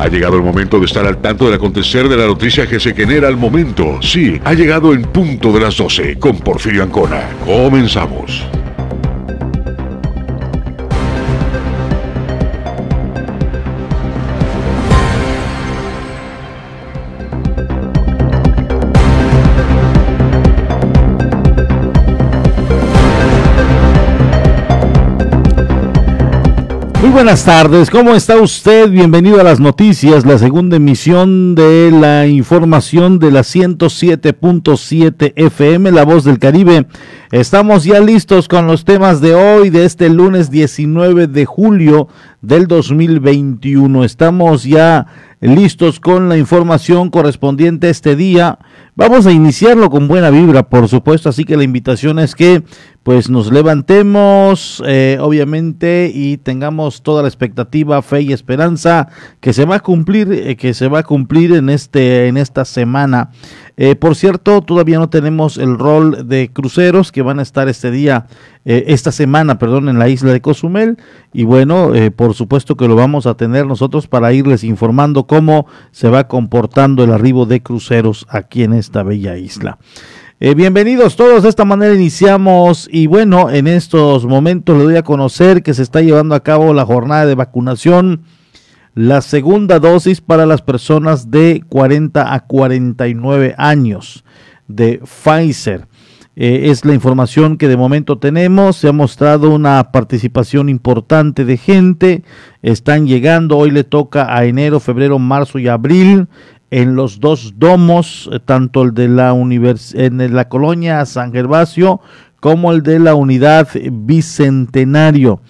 Ha llegado el momento de estar al tanto del acontecer de la noticia que se genera al momento. Sí, ha llegado en punto de las 12 con Porfirio Ancona. Comenzamos. Buenas tardes, ¿cómo está usted? Bienvenido a las noticias, la segunda emisión de la información de la 107.7 FM, La Voz del Caribe. Estamos ya listos con los temas de hoy, de este lunes 19 de julio del 2021. Estamos ya listos con la información correspondiente a este día. Vamos a iniciarlo con buena vibra, por supuesto, así que la invitación es que pues nos levantemos, eh, obviamente, y tengamos toda la expectativa, fe y esperanza que se va a cumplir, eh, que se va a cumplir en este, en esta semana. Eh, por cierto, todavía no tenemos el rol de cruceros que van a estar este día, esta semana, perdón, en la isla de Cozumel. Y bueno, por supuesto que lo vamos a tener nosotros para irles informando cómo se va comportando el arribo de cruceros aquí en esta bella isla. Eh, bienvenidos todos, de esta manera iniciamos y bueno, en estos momentos le doy a conocer que se está llevando a cabo la jornada de vacunación, la segunda dosis para las personas de 40 a 49 años de Pfizer. Eh, es la información que de momento tenemos. Se ha mostrado una participación importante de gente. Están llegando. Hoy le toca a enero, febrero, marzo y abril en los dos domos, eh, tanto el de la en la colonia San Gervasio como el de la unidad Bicentenario.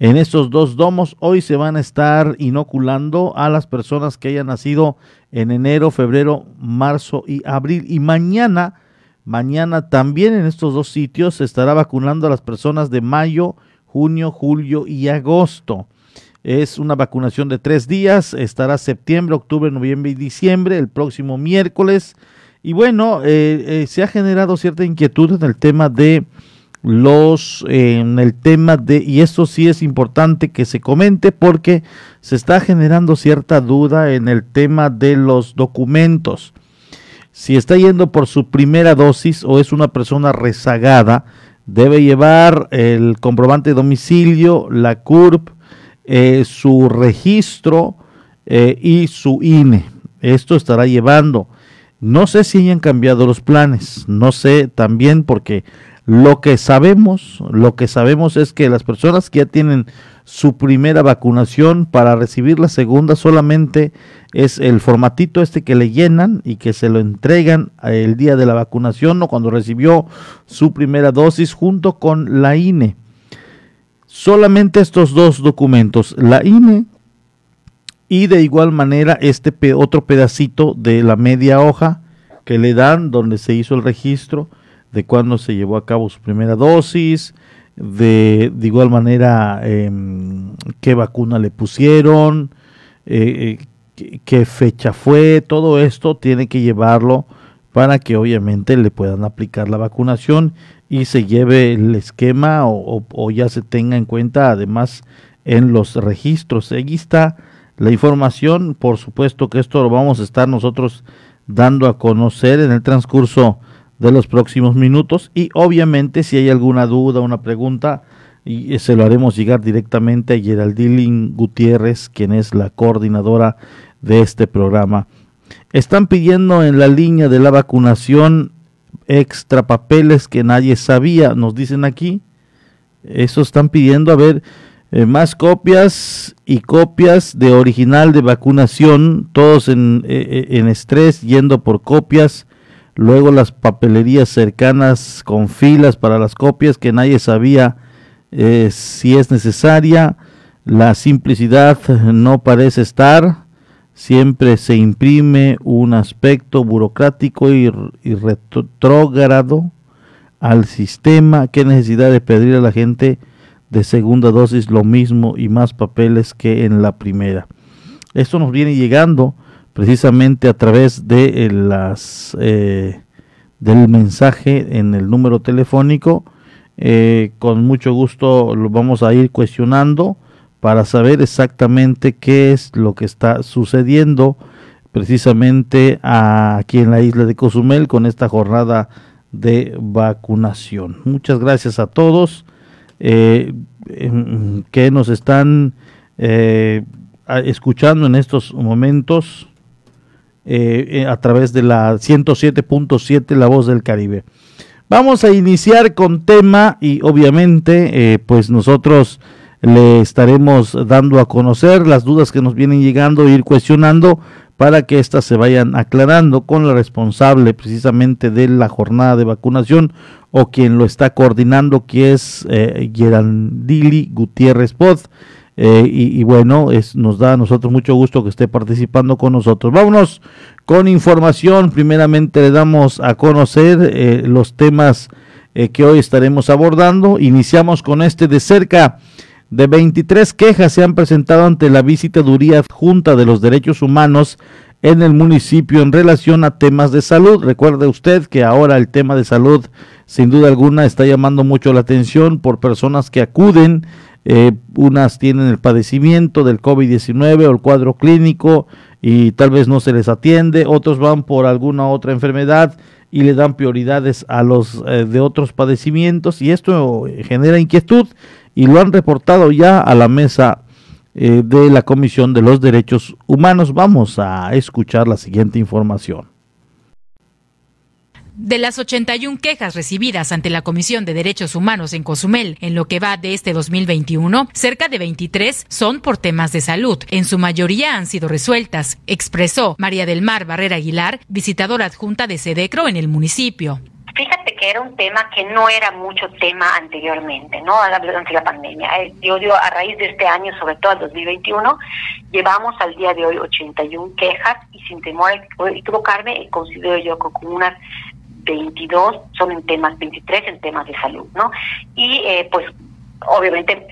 En estos dos domos hoy se van a estar inoculando a las personas que hayan nacido en enero, febrero, marzo y abril. Y mañana, mañana también en estos dos sitios se estará vacunando a las personas de mayo, junio, julio y agosto. Es una vacunación de tres días, estará septiembre, octubre, noviembre y diciembre, el próximo miércoles. Y bueno, eh, eh, se ha generado cierta inquietud en el tema de los, en el tema de, y esto sí es importante que se comente porque se está generando cierta duda en el tema de los documentos. Si está yendo por su primera dosis o es una persona rezagada, debe llevar el comprobante de domicilio, la CURP, eh, su registro eh, y su INE. Esto estará llevando. No sé si hayan cambiado los planes, no sé también porque lo que sabemos, lo que sabemos es que las personas que ya tienen su primera vacunación para recibir la segunda solamente es el formatito este que le llenan y que se lo entregan el día de la vacunación o cuando recibió su primera dosis junto con la INE solamente estos dos documentos, la INE y de igual manera este otro pedacito de la media hoja que le dan donde se hizo el registro de cuándo se llevó a cabo su primera dosis, de, igual manera em, qué vacuna le pusieron, eh, eh, qué fecha fue, todo esto tiene que llevarlo para que obviamente le puedan aplicar la vacunación y se lleve el esquema o, ya se tenga en cuenta además en los registros. Ahí está la información, por supuesto que esto lo vamos a estar nosotros dando a conocer en el transcurso de los próximos minutos y obviamente si hay alguna duda, una pregunta, y se lo haremos llegar directamente a Geraldine Gutiérrez, quien es la coordinadora de este programa. Están pidiendo en la línea de la vacunación extra papeles que nadie sabía, nos dicen aquí. Eso están pidiendo, a ver, eh, más copias y copias de original de vacunación, todos en, eh, eh, en estrés, yendo por copias. Luego las papelerías cercanas con filas para las copias que nadie sabía si es necesaria. La simplicidad no parece estar siempre se imprime un aspecto burocrático y, y retrógrado al sistema. ¿Qué necesidad de pedir a la gente de segunda dosis lo mismo y más papeles que en la primera? Esto nos viene llegando precisamente a través de eh, las eh, del mensaje en el número telefónico. Eh, con mucho gusto lo vamos a ir cuestionando para saber exactamente qué es lo que está sucediendo precisamente aquí en la isla de Cozumel con esta jornada de vacunación. Muchas gracias a todos que nos están escuchando en estos momentos eh, eh, a través de la 107.7 La Voz del Caribe. Vamos a iniciar con tema y obviamente eh, pues nosotros le estaremos dando a conocer las dudas que nos vienen llegando e ir cuestionando para que éstas se vayan aclarando con la responsable precisamente de la jornada de vacunación o quien lo está coordinando que es eh, Gerandili Gutiérrez Poz. Eh, y, bueno, es, nos da a nosotros mucho gusto que esté participando con nosotros. Vámonos con información. Primeramente le damos a conocer eh, los temas eh, que hoy estaremos abordando. Iniciamos con este de cerca de 23 quejas se han presentado ante la visitaduría adjunta de los derechos humanos en el municipio en relación a temas de salud. Recuerde usted que ahora el tema de salud sin duda alguna está llamando mucho la atención por personas que acuden eh, unas tienen el padecimiento del COVID-19 o el cuadro clínico y tal vez no se les atiende, otros van por alguna otra enfermedad y le dan prioridades a los eh, de otros padecimientos y esto genera inquietud y lo han reportado ya a la mesa eh, de la Comisión de los Derechos Humanos. Vamos a escuchar la siguiente información. De las 81 quejas recibidas ante la Comisión de Derechos Humanos en Cozumel en lo que va de este 2021, cerca de 23 son por temas de salud. En su mayoría han sido resueltas, expresó María del Mar Barrera Aguilar, visitadora adjunta de Sedecro en el municipio. Fíjate que era un tema que no era mucho tema anteriormente, ¿no? Durante la pandemia. Eh, yo digo, a raíz de este año, sobre todo el 2021, llevamos al día de hoy 81 quejas y sin temor a equivocarme, considero yo como unas 22 son en temas, 23 en temas de salud, ¿no? Y eh, pues obviamente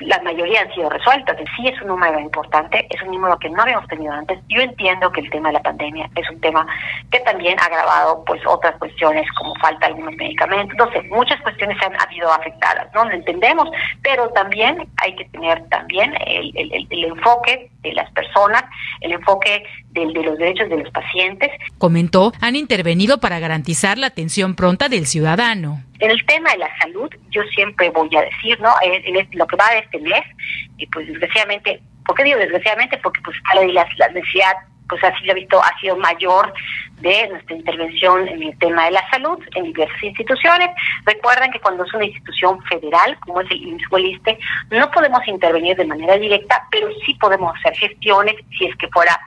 la mayoría han sido resueltas. Sí es un número importante, es un número que no habíamos tenido antes. Yo entiendo que el tema de la pandemia es un tema que también ha agravado pues otras cuestiones como falta de algunos medicamentos, no sé, muchas cuestiones han habido afectadas, ¿no? Lo entendemos, pero también hay que tener también el, el, el enfoque de las personas, el enfoque del, de los derechos de los pacientes. Comentó, han intervenido para garantizar la atención pronta del ciudadano. En el tema de la salud, yo siempre voy a decir, ¿no? En, lo que va de este mes, y pues desgraciadamente, ¿por qué digo desgraciadamente? Porque pues la, la necesidad pues así lo he visto, ha sido mayor de nuestra intervención en el tema de la salud en diversas instituciones. Recuerden que cuando es una institución federal, como es el IMSS no podemos intervenir de manera directa, pero sí podemos hacer gestiones si es que fuera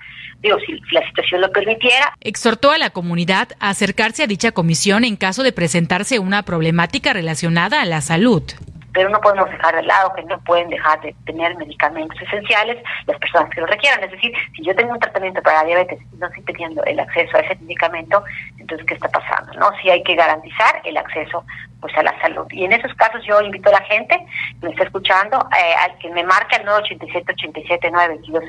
digo, si, la situación lo permitiera. Exhortó a la comunidad a acercarse a dicha comisión en caso de presentarse una problemática relacionada a la salud pero no podemos dejar de lado que no pueden dejar de tener medicamentos esenciales las personas que lo requieran. Es decir, si yo tengo un tratamiento para diabetes y no estoy teniendo el acceso a ese medicamento, entonces, ¿qué está pasando? no Si hay que garantizar el acceso pues a la salud. Y en esos casos yo invito a la gente que me está escuchando eh, al que me marque al 987 87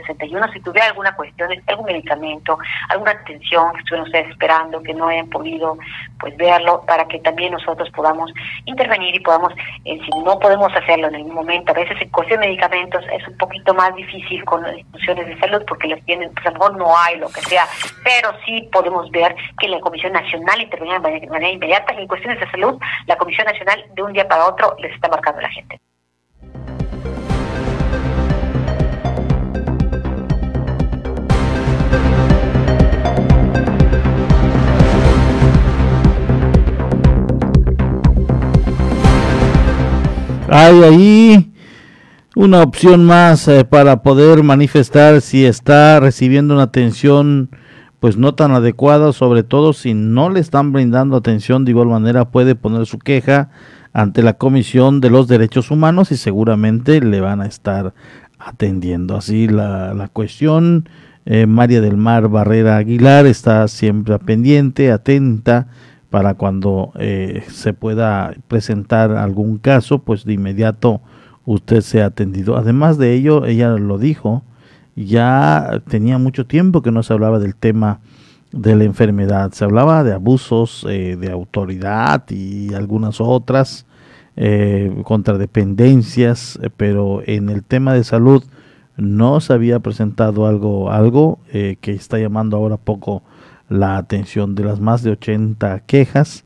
61 si tuviera alguna cuestión, algún medicamento, alguna atención que estuvieran ustedes esperando, que no hayan podido pues verlo, para que también nosotros podamos intervenir y podamos, eh, si no podemos hacerlo en algún momento, a veces en cuestión de medicamentos es un poquito más difícil con las instituciones de salud porque los tienen, pues a lo mejor no hay, lo que sea, pero sí podemos ver que la Comisión Nacional intervenía de manera inmediata en cuestiones de salud, la Comisión Nacional de un día para otro les está marcando la gente. Hay ahí una opción más eh, para poder manifestar si está recibiendo una atención pues no tan adecuada, sobre todo si no le están brindando atención de igual manera puede poner su queja ante la Comisión de los Derechos Humanos y seguramente le van a estar atendiendo. Así la, la cuestión Eh, María del Mar Barrera Aguilar está siempre pendiente, atenta para cuando eh, se pueda presentar algún caso, pues de inmediato usted sea atendido. Además de ello, ella lo dijo, ya tenía mucho tiempo que no se hablaba del tema de la enfermedad. Se hablaba de abusos eh, de autoridad y algunas otras eh, contradependencias, eh, pero en el tema de salud no se había presentado algo, algo que está llamando ahora poco la atención. De las más de 80 quejas,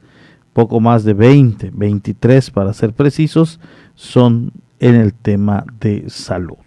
poco más de 20, 23 para ser precisos, son en el tema de salud.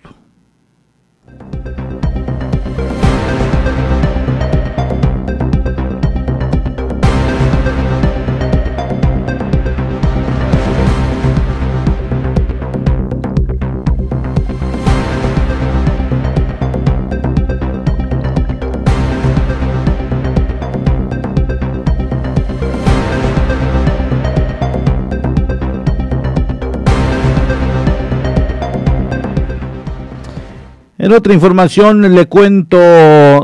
En otra información le cuento,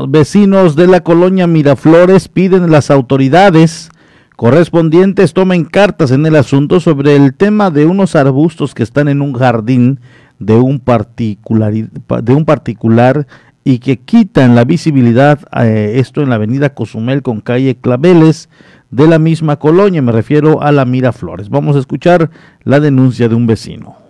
vecinos de la colonia Miraflores piden a las autoridades correspondientes tomen cartas en el asunto sobre el tema de unos arbustos que están en un jardín de un particular, de un particular y que quitan la visibilidad, eh, esto en la avenida Cozumel con calle Claveles de la misma colonia, me refiero a la Miraflores. Vamos a escuchar la denuncia de un vecino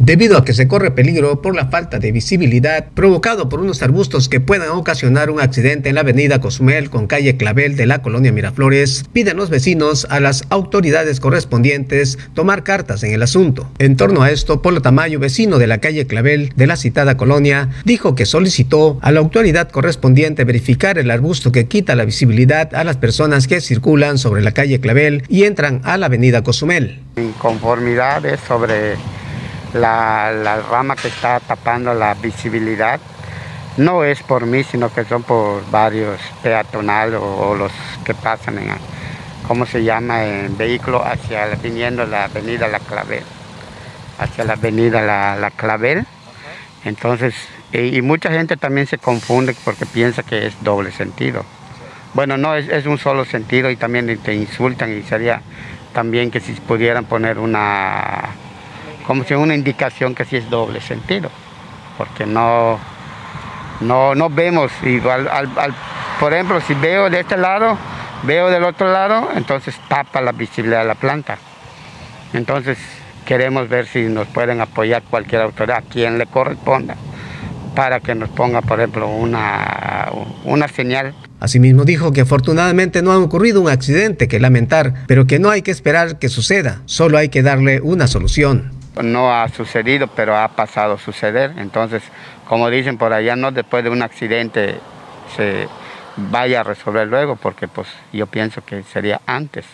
debido a que se corre peligro por la falta de visibilidad provocado por unos arbustos que puedan ocasionar un accidente en la avenida Cozumel con calle Clavel de la colonia Miraflores, piden los vecinos a las autoridades correspondientes tomar cartas en el asunto. En torno a esto, Polo Tamayo, vecino de la calle Clavel de la citada colonia, dijo que solicitó a la autoridad correspondiente verificar el arbusto que quita la visibilidad a las personas que circulan sobre la calle Clavel y entran a la avenida Cozumel. Inconformidades sobre la, rama que está tapando la visibilidad no es por mí, sino que son por varios peatonales o, los que pasan en, ¿cómo se llama?, en vehículo hacia, viniendo la avenida La Clavel, hacia la avenida La, Clavel. Entonces, y, mucha gente también se confunde porque piensa que es doble sentido. Bueno, no, es, es un solo sentido y también te insultan y sería también que si pudieran poner una como si una indicación que sí es doble sentido, porque no, no, no vemos, igual, por ejemplo, si veo de este lado, veo del otro lado, entonces tapa la visibilidad de la planta. Entonces queremos ver si nos pueden apoyar cualquier autoridad, quien le corresponda, para que nos ponga, por ejemplo, una, una señal. Asimismo dijo que afortunadamente no ha ocurrido un accidente que lamentar, pero que no hay que esperar que suceda, solo hay que darle una solución no ha sucedido, pero ha pasado a suceder. Entonces, como dicen por allá, no después de un accidente se vaya a resolver luego, porque pues yo pienso que sería antes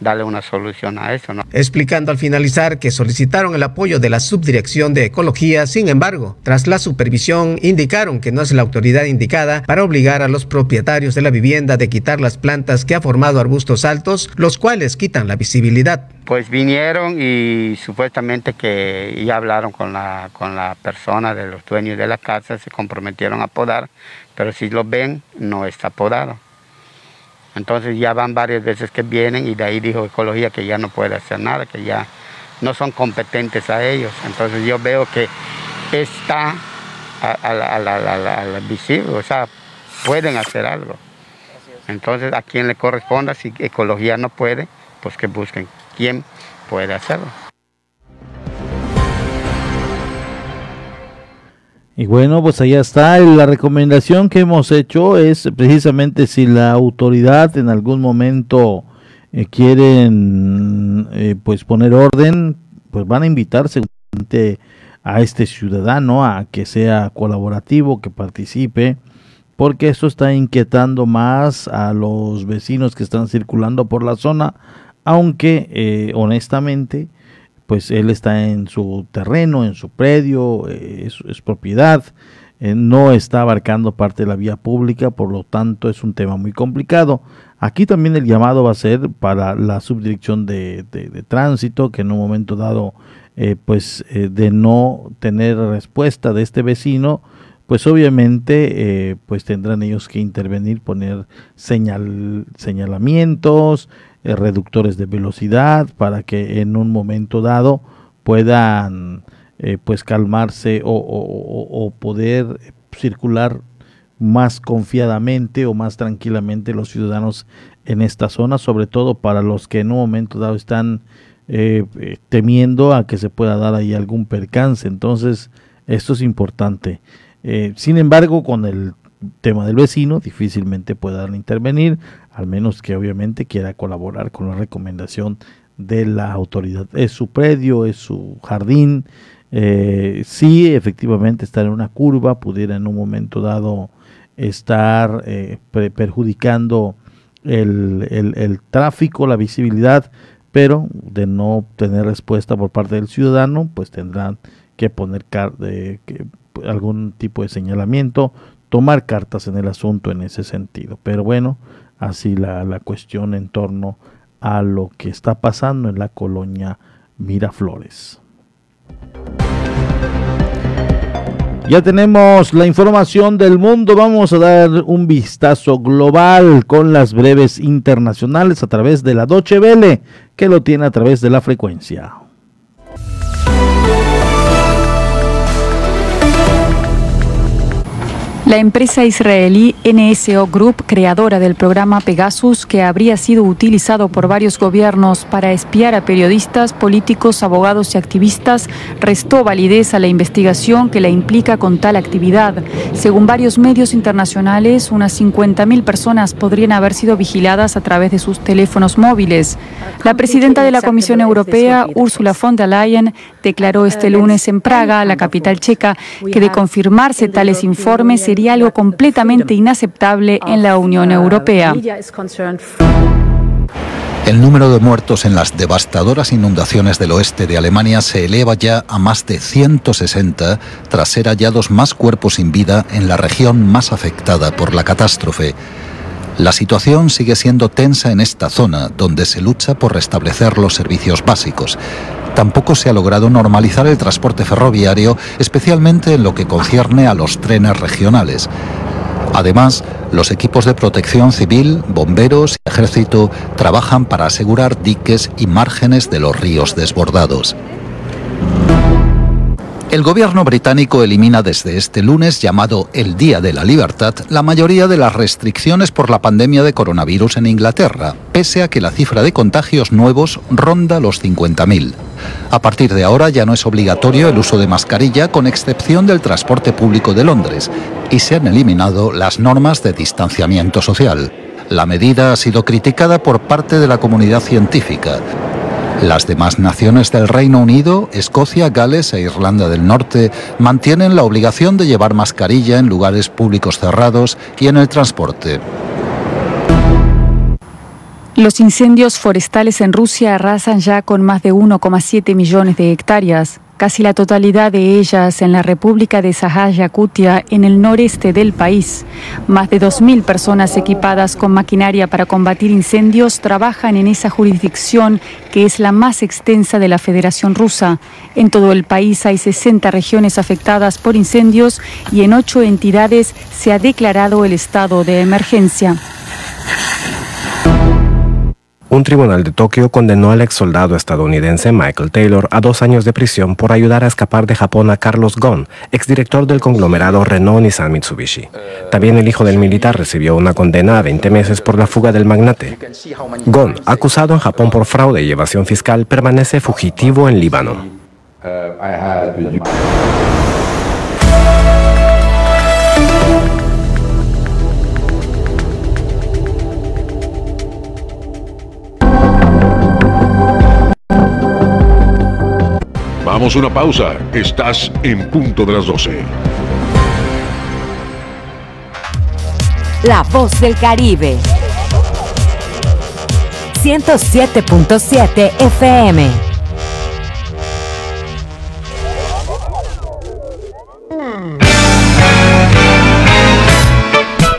darle una solución a eso. ¿no? Explicando al finalizar que solicitaron el apoyo de la Subdirección de Ecología, sin embargo, tras la supervisión indicaron que no es la autoridad indicada para obligar a los propietarios de la vivienda de quitar las plantas que ha formado arbustos altos, los cuales quitan la visibilidad. Pues vinieron y supuestamente que ya hablaron con la, con la persona de los dueños de la casa, se comprometieron a podar, pero si lo ven, no está podado. Entonces ya van varias veces que vienen y de ahí dijo Ecología que ya no puede hacer nada, que ya no son competentes a ellos. Entonces yo veo que está a, la visible, o sea, pueden hacer algo. Entonces a quien le corresponda, si Ecología no puede, pues que busquen quién puede hacerlo. Y bueno, pues allá está. La recomendación que hemos hecho es precisamente si la autoridad en algún momento eh, quieren eh, pues poner orden, pues van a invitar seguramente a este ciudadano a que sea colaborativo, que participe, porque eso está inquietando más a los vecinos que están circulando por la zona, aunque eh, honestamente pues él está en su terreno, en su predio, eh, es, propiedad, eh, no está abarcando parte de la vía pública, por lo tanto es un tema muy complicado. Aquí también el llamado va a ser para la subdirección de, tránsito, que en un momento dado, eh, pues de no tener respuesta de este vecino, pues obviamente pues tendrán ellos que intervenir, poner señal, señalamientos, eh, reductores de velocidad para que en un momento dado puedan eh, pues calmarse o, poder circular más confiadamente o más tranquilamente los ciudadanos en esta zona, sobre todo para los que en un momento dado están temiendo a que se pueda dar ahí algún percance. Entonces, esto es importante. Eh, sin embargo, con el tema del vecino, difícilmente puedan intervenir, al menos que obviamente quiera colaborar con la recomendación de la autoridad. Es su predio, es su jardín. Eh, si efectivamente estar en una curva, pudiera en un momento dado estar eh, perjudicando el, el, tráfico, la visibilidad, pero de no tener respuesta por parte del ciudadano, pues tendrán que poner algún tipo de señalamiento, tomar cartas en el asunto en ese sentido. Pero bueno, así la, la cuestión en torno a lo que está pasando en la colonia Miraflores. Ya tenemos la información del mundo. Vamos a dar un vistazo global con las breves internacionales a través de la Doche Vele, que lo tiene a través de la frecuencia. La empresa israelí NSO Group, creadora del programa Pegasus, que habría sido utilizado por varios gobiernos para espiar a periodistas, políticos, abogados y activistas, restó validez a la investigación que la implica con tal actividad. Según varios medios internacionales, unas 50.000 personas podrían haber sido vigiladas a través de sus teléfonos móviles. La presidenta de la Comisión Europea, Ursula von der Leyen, declaró este lunes en Praga, la capital checa, que de confirmarse tales informes sería algo completamente inaceptable en la Unión Europea. El número de muertos en las devastadoras inundaciones del oeste de Alemania se eleva ya a más de 160 tras ser hallados más cuerpos sin vida en la región más afectada por la catástrofe. La situación sigue siendo tensa en esta zona, donde se lucha por restablecer los servicios básicos. Tampoco se ha logrado normalizar el transporte ferroviario, especialmente en lo que concierne a los trenes regionales. Además, los equipos de protección civil, bomberos y ejército trabajan para asegurar diques y márgenes de los ríos desbordados. El gobierno británico elimina desde este lunes, llamado el Día de la Libertad, la mayoría de las restricciones por la pandemia de coronavirus en Inglaterra, pese a que la cifra de contagios nuevos ronda los 50.000. A partir de ahora ya no es obligatorio el uso de mascarilla, con excepción del transporte público de Londres, y se han eliminado las normas de distanciamiento social. La medida ha sido criticada por parte de la comunidad científica. Las demás naciones del Reino Unido, Escocia, Gales e Irlanda del Norte mantienen la obligación de llevar mascarilla en lugares públicos cerrados y en el transporte. Los incendios forestales en Rusia arrasan ya con más de 1,7 millones de hectáreas casi la totalidad de ellas en la República de Sajá Yakutia, en el noreste del país. Más de 2.000 personas equipadas con maquinaria para combatir incendios trabajan en esa jurisdicción que es la más extensa de la Federación Rusa. En todo el país hay 60 regiones afectadas por incendios y en ocho entidades se ha declarado el estado de emergencia. Un tribunal de Tokio condenó al ex soldado estadounidense Michael Taylor a dos años de prisión por ayudar a escapar de Japón a Carlos Ghosn, exdirector del conglomerado Renault Nissan Mitsubishi. También el hijo del militar recibió una condena a 20 meses por la fuga del magnate. Ghosn, acusado en Japón por fraude y evasión fiscal, permanece fugitivo en Líbano. Vamos una pausa. Estás en punto de las 12. La voz del Caribe. 107.7 FM.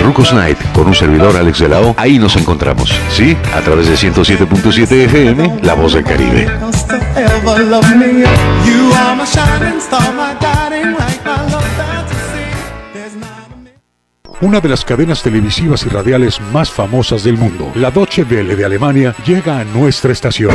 Rucos Night con un servidor Alex de la. Ahí nos encontramos, ¿sí? A través de 107.7 FM, La Voz del Caribe. Una de las cadenas televisivas y radiales más famosas del mundo, la Deutsche Welle de Alemania, llega a nuestra estación.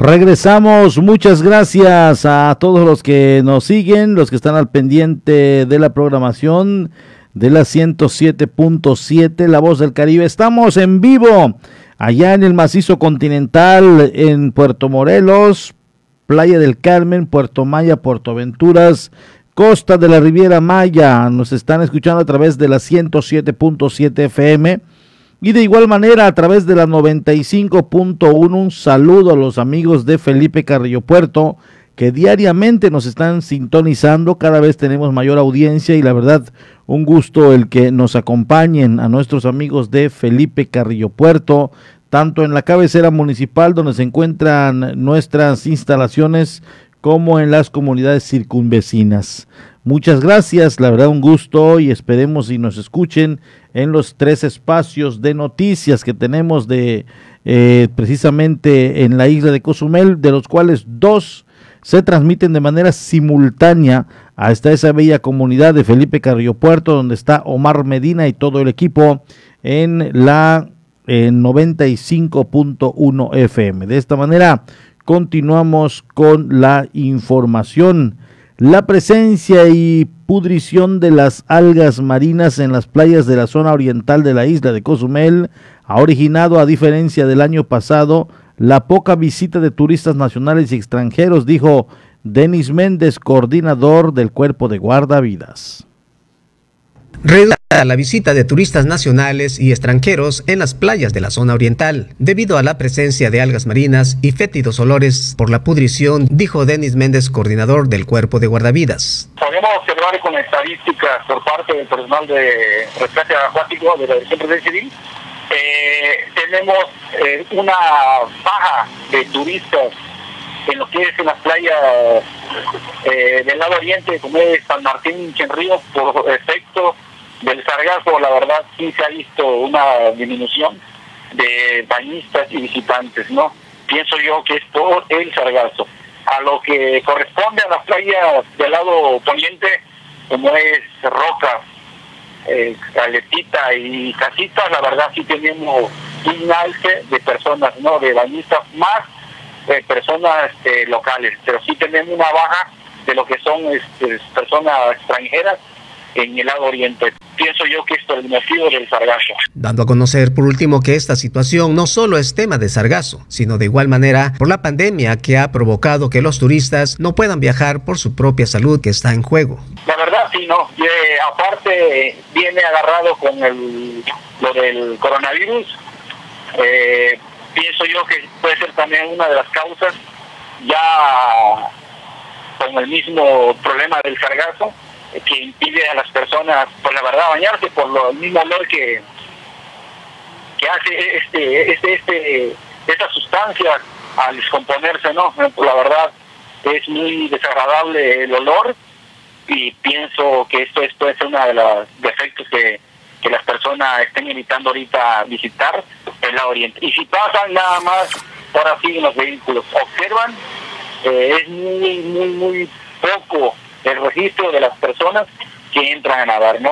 Regresamos, muchas gracias a todos los que nos siguen, los que están al pendiente de la programación de la 107.7 La Voz del Caribe. Estamos en vivo allá en el macizo continental en Puerto Morelos, Playa del Carmen, Puerto Maya, Puerto Venturas, Costa de la Riviera Maya. Nos están escuchando a través de la 107.7 FM y de igual manera, a través de la 95.1, un saludo a los amigos de Felipe Carrillo Puerto, que diariamente nos están sintonizando, cada vez tenemos mayor audiencia y la verdad, un gusto el que nos acompañen a nuestros amigos de Felipe Carrillo Puerto, tanto en la cabecera municipal donde se encuentran nuestras instalaciones, como en las comunidades circunvecinas. Muchas gracias, la verdad un gusto y esperemos y nos escuchen en los tres espacios de noticias que tenemos de eh, precisamente en la isla de Cozumel, de los cuales dos se transmiten de manera simultánea hasta esa bella comunidad de Felipe Carrillo Puerto, donde está Omar Medina y todo el equipo en la 95.1 FM. De esta manera continuamos con la información. La presencia y pudrición de las algas marinas en las playas de la zona oriental de la isla de Cozumel ha originado, a diferencia del año pasado, la poca visita de turistas nacionales y extranjeros, dijo Denis Méndez, coordinador del Cuerpo de Guardavidas a la visita de turistas nacionales y extranjeros en las playas de la zona oriental, debido a la presencia de algas marinas y fétidos olores por la pudrición, dijo Denis Méndez, coordinador del Cuerpo de Guardavidas. Podemos observar con estadísticas por parte del personal de rescate acuático de la Dirección Civil, eh, tenemos eh, una baja de turistas en lo que es en las playas eh, del lado oriente, como es San Martín y Río, por efecto del sargazo, la verdad, sí se ha visto una disminución de bañistas y visitantes, ¿no? Pienso yo que es por el sargazo. A lo que corresponde a las playas del lado poniente, como es Roca, eh, y Casitas, la verdad sí tenemos un alce de personas, ¿no? De bañistas más de personas este, locales, pero sí tenemos una baja de lo que son este, personas extranjeras en el lado oriente. Pienso yo que esto es el motivo del sargazo. Dando a conocer por último que esta situación no solo es tema de sargazo, sino de igual manera por la pandemia que ha provocado que los turistas no puedan viajar por su propia salud que está en juego. La verdad sí, no. Eh, aparte viene agarrado con el, lo del coronavirus. Eh, pienso yo que puede ser también una de las causas ya con el mismo problema del sargazo que impide a las personas, por la verdad, bañarse por lo, el mismo olor que, que hace este, este, este, esta sustancia al descomponerse, ¿no? La verdad es muy desagradable el olor y pienso que esto, esto es uno de los defectos que, que las personas estén evitando ahorita visitar el la oriente. Y si pasan nada más por así en los vehículos, observan, eh, es muy, muy, muy poco el registro de las personas que entran a nadar, ¿no?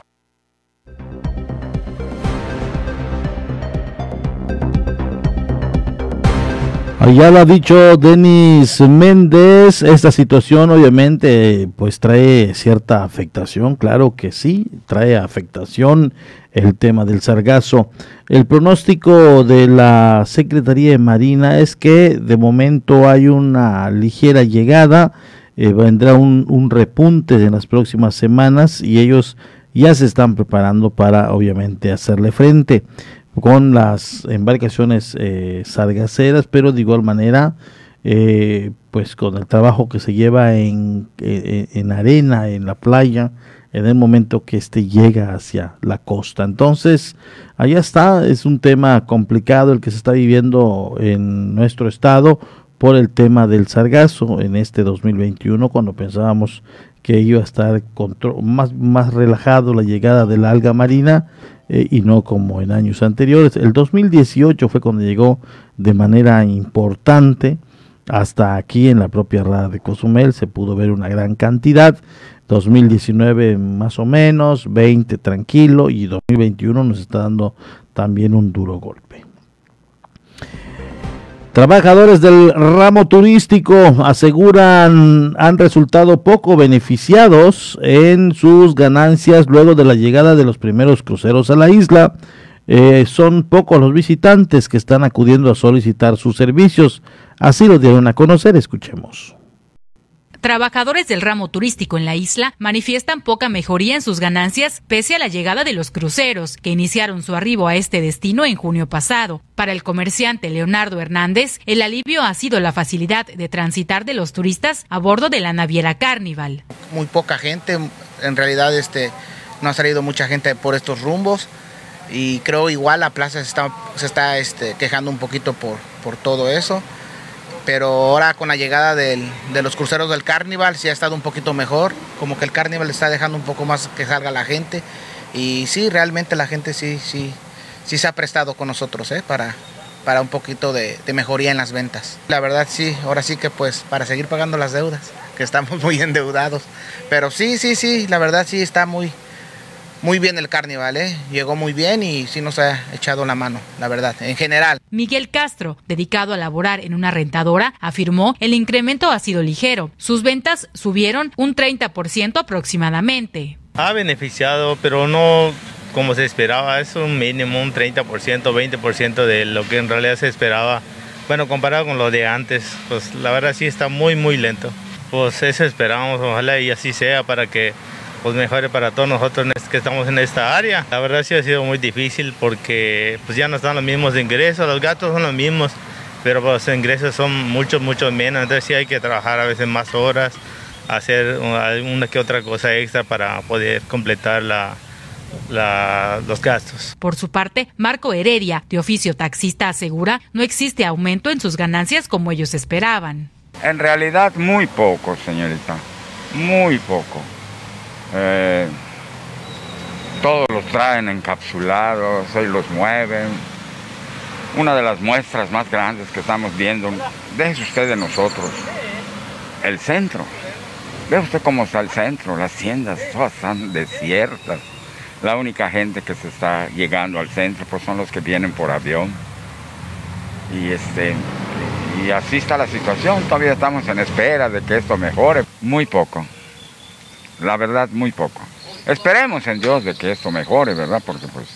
Ya lo ha dicho Denis Méndez, esta situación obviamente pues trae cierta afectación, claro que sí, trae afectación el tema del sargazo. El pronóstico de la Secretaría de Marina es que de momento hay una ligera llegada, eh, vendrá un, un, repunte en las próximas semanas y ellos ya se están preparando para obviamente hacerle frente con las embarcaciones eh, sargaceras, pero de igual manera eh, pues con el trabajo que se lleva en, en arena, en la playa, en el momento que éste llega hacia la costa. Entonces, allá está, es un tema complicado el que se está viviendo en nuestro estado por el tema del sargazo en este 2021 cuando pensábamos que iba a estar más, más relajado la llegada de la alga marina eh, y no como en años anteriores. El 2018 fue cuando llegó de manera importante hasta aquí en la propia rada de Cozumel se pudo ver una gran cantidad. 2019 más o menos, 20 tranquilo y 2021 nos está dando también un duro golpe. Trabajadores del ramo turístico aseguran han resultado poco beneficiados en sus ganancias luego de la llegada de los primeros cruceros a la isla. Eh, son pocos los visitantes que están acudiendo a solicitar sus servicios. Así lo dieron a conocer. Escuchemos. Trabajadores del ramo turístico en la isla manifiestan poca mejoría en sus ganancias pese a la llegada de los cruceros que iniciaron su arribo a este destino en junio pasado. Para el comerciante Leonardo Hernández, el alivio ha sido la facilidad de transitar de los turistas a bordo de la naviera Carnival. Muy poca gente, en realidad este, no ha salido mucha gente por estos rumbos y creo igual la plaza se está, se está este, quejando un poquito por, por todo eso pero ahora con la llegada de los cruceros del Carnival sí ha estado un poquito mejor, como que el Carnival está dejando un poco más que salga la gente y sí, realmente la gente sí, sí, sí se ha prestado con nosotros ¿eh? para, para un poquito de, de, mejoría en las ventas. La verdad sí, ahora sí que pues para seguir pagando las deudas, que estamos muy endeudados, pero sí, sí, sí, la verdad sí está muy, muy bien el carnaval, ¿eh? llegó muy bien y sí nos ha echado la mano, la verdad, en general. Miguel Castro, dedicado a laborar en una rentadora, afirmó el incremento ha sido ligero. Sus ventas subieron un 30% aproximadamente. Ha beneficiado, pero no como se esperaba, es un mínimo, un 30%, 20% de lo que en realidad se esperaba. Bueno, comparado con lo de antes, pues la verdad sí está muy, muy lento. pues eso esperamos, ojalá y así sea para que pues mejore para todos nosotros que estamos en esta área. La verdad sí ha sido muy difícil porque pues ya no están los mismos ingresos, los gastos son los mismos, pero pues, los ingresos son mucho, mucho menos, entonces sí hay que trabajar a veces más horas, hacer una que otra cosa extra para poder completar la, los gastos. Por su parte, Marco Heredia, de oficio taxista, asegura no existe aumento en sus ganancias como ellos esperaban. En realidad muy poco, señorita, muy poco. Eh, todos los traen encapsulados, y los mueven. Una de las muestras más grandes que estamos viendo, déjese usted de nosotros, el centro. Ve usted cómo está el centro, las tiendas todas están desiertas. La única gente que se está llegando al centro pues son los que vienen por avión. Y este y así está la situación, todavía estamos en espera de que esto mejore, muy poco la verdad muy poco. Esperemos en Dios de que esto mejore, ¿verdad? Porque pues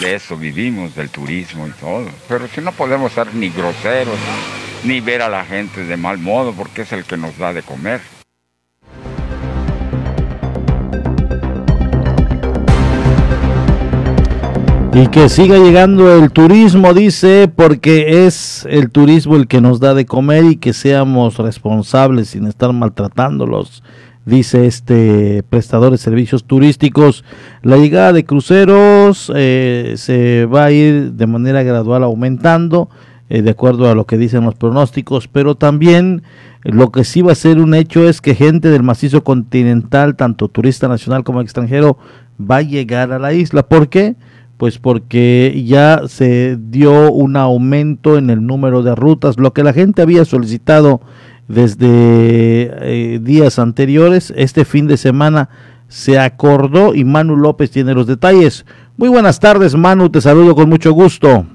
de eso vivimos, del turismo y todo. Pero si no podemos ser ni groseros, ni ver a la gente de mal modo, porque es el que nos da de comer. Y que siga llegando el turismo, dice, porque es el turismo el que nos da de comer y que seamos responsables sin estar maltratándolos dice este prestador de servicios turísticos. La llegada de cruceros eh, se va a ir de manera gradual aumentando, eh, de acuerdo a lo que dicen los pronósticos, pero también lo que sí va a ser un hecho es que gente del macizo continental, tanto turista nacional como extranjero, va a llegar a la isla. ¿Por qué? Pues porque ya se dio un aumento en el número de rutas, lo que la gente había solicitado desde eh, días anteriores. Este fin de semana se acordó y Manu López tiene los detalles. Muy buenas tardes, Manu, te saludo con mucho gusto.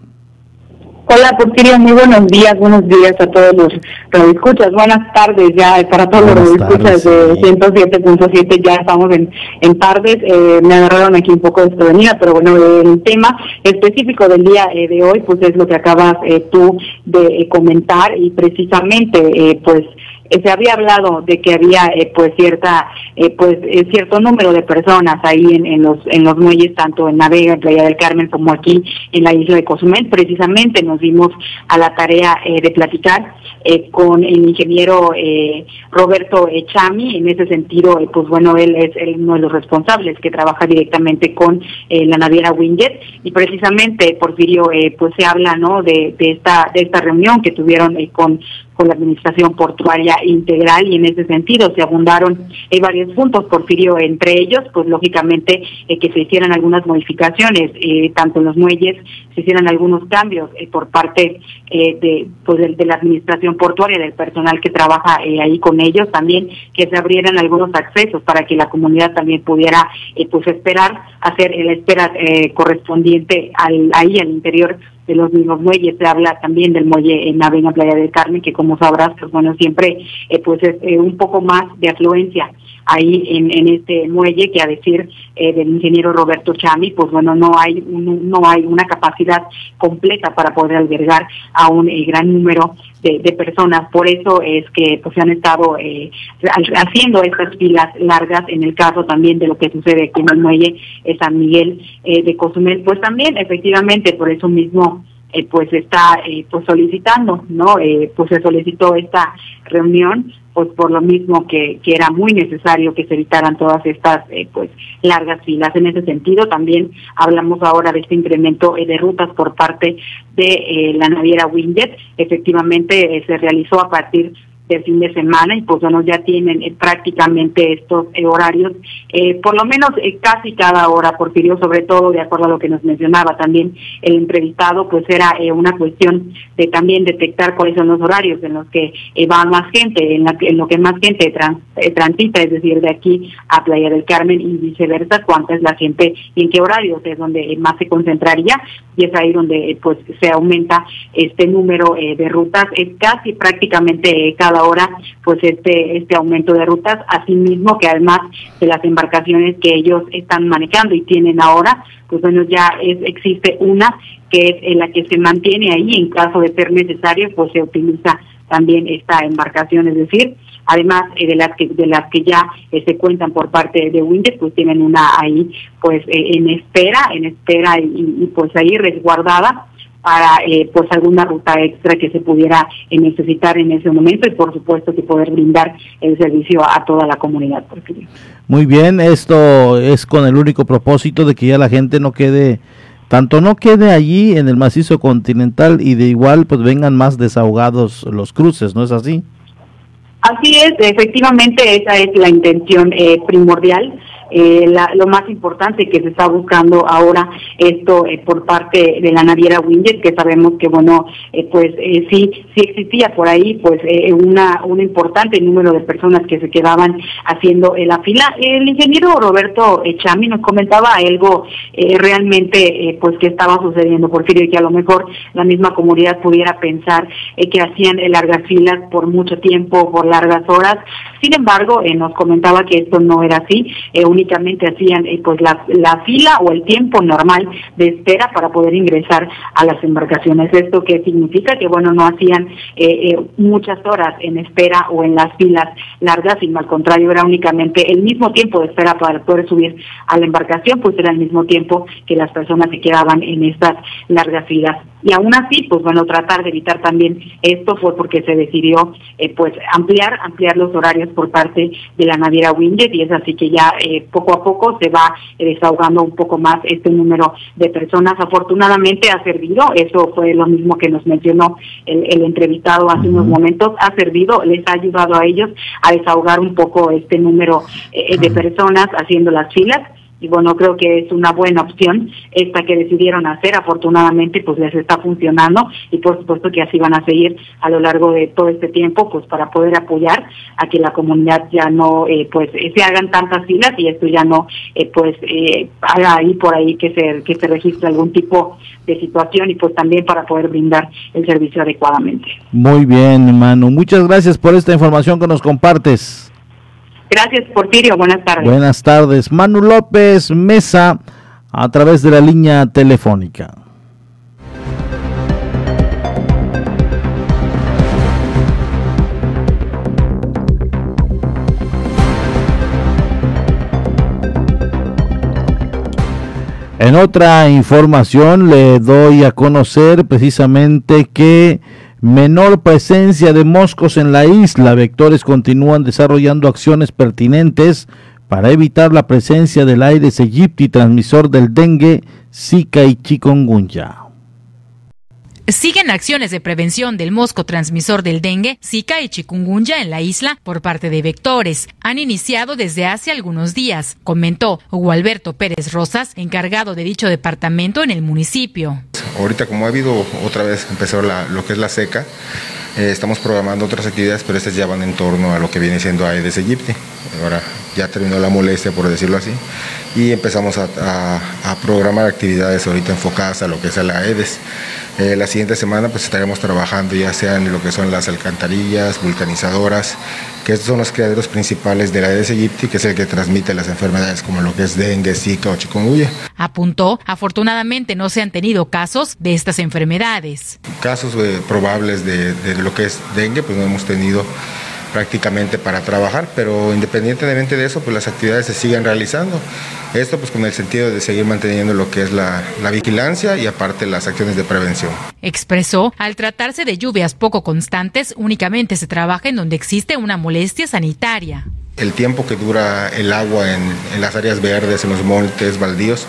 Hola, Porfirio, muy buenos días, buenos días a todos los radioescuchas, buenas tardes ya para todos los radioescuchas de 107.7, ya estamos en, en tardes, eh, me agarraron aquí un poco desprevenida, pero bueno, el tema específico del día eh, de hoy, pues es lo que acabas eh, tú de comentar y precisamente, pues, se había hablado de que había eh, pues cierta eh, pues eh, cierto número de personas ahí en, en, los en los muelles tanto en Navega en Playa del Carmen como aquí en la isla de Cozumel. Precisamente nos dimos a la tarea de platicar con el ingeniero Roberto Chami en ese sentido pues bueno él es uno de los responsables que trabaja directamente con la naviera Winget y precisamente Porfirio pues se habla no de, de esta de esta reunión que tuvieron con con la administración portuaria integral y en ese sentido se abundaron eh, varios puntos, Porfirio, entre ellos, pues lógicamente eh, que se hicieran algunas modificaciones, eh, tanto en los muelles, se hicieran algunos cambios eh, por parte de, pues, de, la administración portuaria, del personal que trabaja ahí con ellos, también que se abrieran algunos accesos para que la comunidad también pudiera pues esperar, hacer la espera correspondiente al, ahí al interior de los mismos muelles. Se habla también del muelle en Navega Playa del Carmen, que como sabrás, pues bueno, siempre eh, pues es eh, un poco más de afluencia ahí en, en este muelle que a decir eh, del ingeniero Roberto Chami, pues bueno, no hay no hay una capacidad completa para poder albergar a un gran número de, de, personas. Por eso es que pues se han estado eh, haciendo estas filas largas en el caso también de lo que sucede aquí en el muelle San Miguel eh, de Cozumel. Pues también efectivamente por eso mismo eh, pues está eh, pues solicitando, ¿no? Eh, pues se solicitó esta reunión, pues por lo mismo que, que era muy necesario que se evitaran todas estas pues largas filas. En ese sentido, también hablamos ahora de este incremento de rutas por parte de la naviera Winget. Efectivamente, se realizó a partir el fin de semana y pues bueno, ya tienen eh, prácticamente estos eh, horarios, eh, por lo menos casi cada hora, Porfirio, sobre todo de acuerdo a lo que nos mencionaba también el entrevistado, pues era una cuestión de también detectar cuáles son los horarios en los que va más gente, en, la, en lo que más gente transita, es decir, de aquí a Playa del Carmen y viceversa, cuánta es la gente y en qué horarios es donde más se concentraría y es ahí donde pues se aumenta este número de rutas, es casi prácticamente cada ahora pues este este aumento de rutas, asimismo que además de las embarcaciones que ellos están manejando y tienen ahora, pues bueno, ya es, existe una que es en la que se mantiene ahí, en caso de ser necesario, pues se utiliza también esta embarcación, es decir, además de las que de las que ya se cuentan por parte de Windows, pues tienen una ahí pues en espera, en espera y pues ahí resguardada para eh, pues alguna ruta extra que se pudiera eh, necesitar en ese momento y por supuesto que poder brindar el servicio a toda la comunidad. Muy bien, esto es con el único propósito de que ya la gente no quede tanto no quede allí en el macizo continental y de igual pues vengan más desahogados los cruces, ¿no es así? Así es, efectivamente esa es la intención eh, primordial eh, lo más importante que se está buscando ahora esto eh, por parte de la naviera Winget, que sabemos que bueno, eh, pues sí, sí existía por ahí pues una un importante número de personas que se quedaban haciendo la fila. El ingeniero Roberto Chami nos comentaba algo realmente pues que estaba sucediendo, Porfirio, y que a lo mejor la misma comunidad pudiera pensar que hacían largas filas por mucho tiempo, por largas horas. Sin embargo, nos comentaba que esto no era así. Únicamente hacían eh, pues la, la, fila o el tiempo normal de espera para poder ingresar a las embarcaciones. ¿Esto qué significa? Que bueno, no hacían eh, eh, muchas horas en espera o en las filas largas, sino al contrario, era únicamente el mismo tiempo de espera para poder subir a la embarcación, pues era el mismo tiempo que las personas se quedaban en estas largas filas. Y aún así, pues bueno, tratar de evitar también esto fue porque se decidió pues ampliar, ampliar los horarios por parte de la naviera Winget y es así que ya eh, poco a poco se va desahogando un poco más este número de personas. Afortunadamente ha servido, eso fue lo mismo que nos mencionó el, entrevistado hace unos momentos, ha servido, les ha ayudado a ellos a desahogar un poco este número eh, de personas haciendo las filas y bueno, creo que es una buena opción esta que decidieron hacer. Afortunadamente, pues les está funcionando y por supuesto que así van a seguir a lo largo de todo este tiempo, pues para poder apoyar a que la comunidad ya no, eh, pues eh, se hagan tantas filas y esto ya no, eh, pues haga ahí por ahí que se que se registre algún tipo de situación y pues también para poder brindar el servicio adecuadamente. Muy bien, Manu. Muchas gracias por esta información que nos compartes. Gracias, Porfirio. Buenas tardes. Buenas tardes. Manu López Mesa, a través de la línea telefónica. En otra información le doy a conocer precisamente que menor presencia de moscos en la isla. Vectores continúan desarrollando acciones pertinentes para evitar la presencia del Aedes aegypti, transmisor del dengue, zika y chikungunya. Siguen acciones de prevención del mosco transmisor del dengue, Zika y chikungunya en la isla por parte de vectores. Han iniciado desde hace algunos días, comentó Hugo Alberto Pérez Rosas, encargado de dicho departamento en el municipio. Ahorita como ha habido otra vez empezó lo que es la seca, eh, estamos programando otras actividades, pero estas ya van en torno a lo que viene siendo Aedes aegypti. Ahora ya terminó la molestia, por decirlo así, y empezamos a, a programar actividades ahorita enfocadas a lo que es la Aedes. Eh, la siguiente semana pues estaremos trabajando ya sea en lo que son las alcantarillas, vulcanizadoras, que estos son los criaderos principales de la Aedes aegypti, que es el que transmite las enfermedades como lo que es dengue, zika o chikungunya. Apuntó, afortunadamente no se han tenido casos de estas enfermedades. Casos eh, probables de, de lo que es dengue, pues no hemos tenido prácticamente para trabajar, pero independientemente de eso, pues las actividades se siguen realizando. Esto pues con el sentido de seguir manteniendo lo que es la, la vigilancia y aparte las acciones de prevención. Expresó, al tratarse de lluvias poco constantes, únicamente se trabaja en donde existe una molestia sanitaria el tiempo que dura el agua en, las áreas verdes, en los montes, baldíos,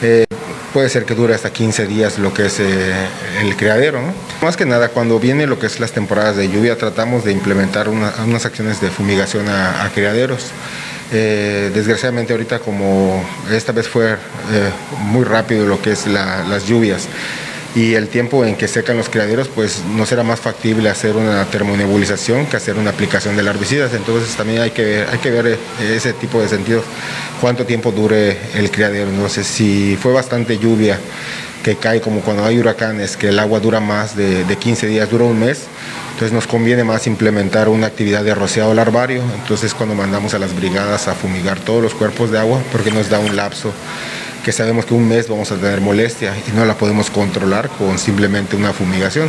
eh, puede ser que dure hasta 15 días lo que es eh, el criadero. Más que nada, cuando viene lo que es las temporadas de lluvia, tratamos de implementar una, unas acciones de fumigación a, a criaderos. Eh, desgraciadamente ahorita como esta vez fue muy rápido lo que es la, las lluvias, y el tiempo en que secan los criaderos, pues no será más factible hacer una termonebulización que hacer una aplicación de herbicidas. Entonces también hay que ver, hay que ver eh, ese tipo de sentido, cuánto tiempo dure el criadero. Entonces, si fue bastante lluvia que cae como cuando hay huracanes, que el agua dura más de, de 15 días, dura un mes, entonces nos conviene más implementar una actividad de rociado larvario. Entonces cuando mandamos a las brigadas a fumigar todos los cuerpos de agua, porque nos da un lapso que sabemos que un mes vamos a tener molestia y no la podemos controlar con simplemente una fumigación.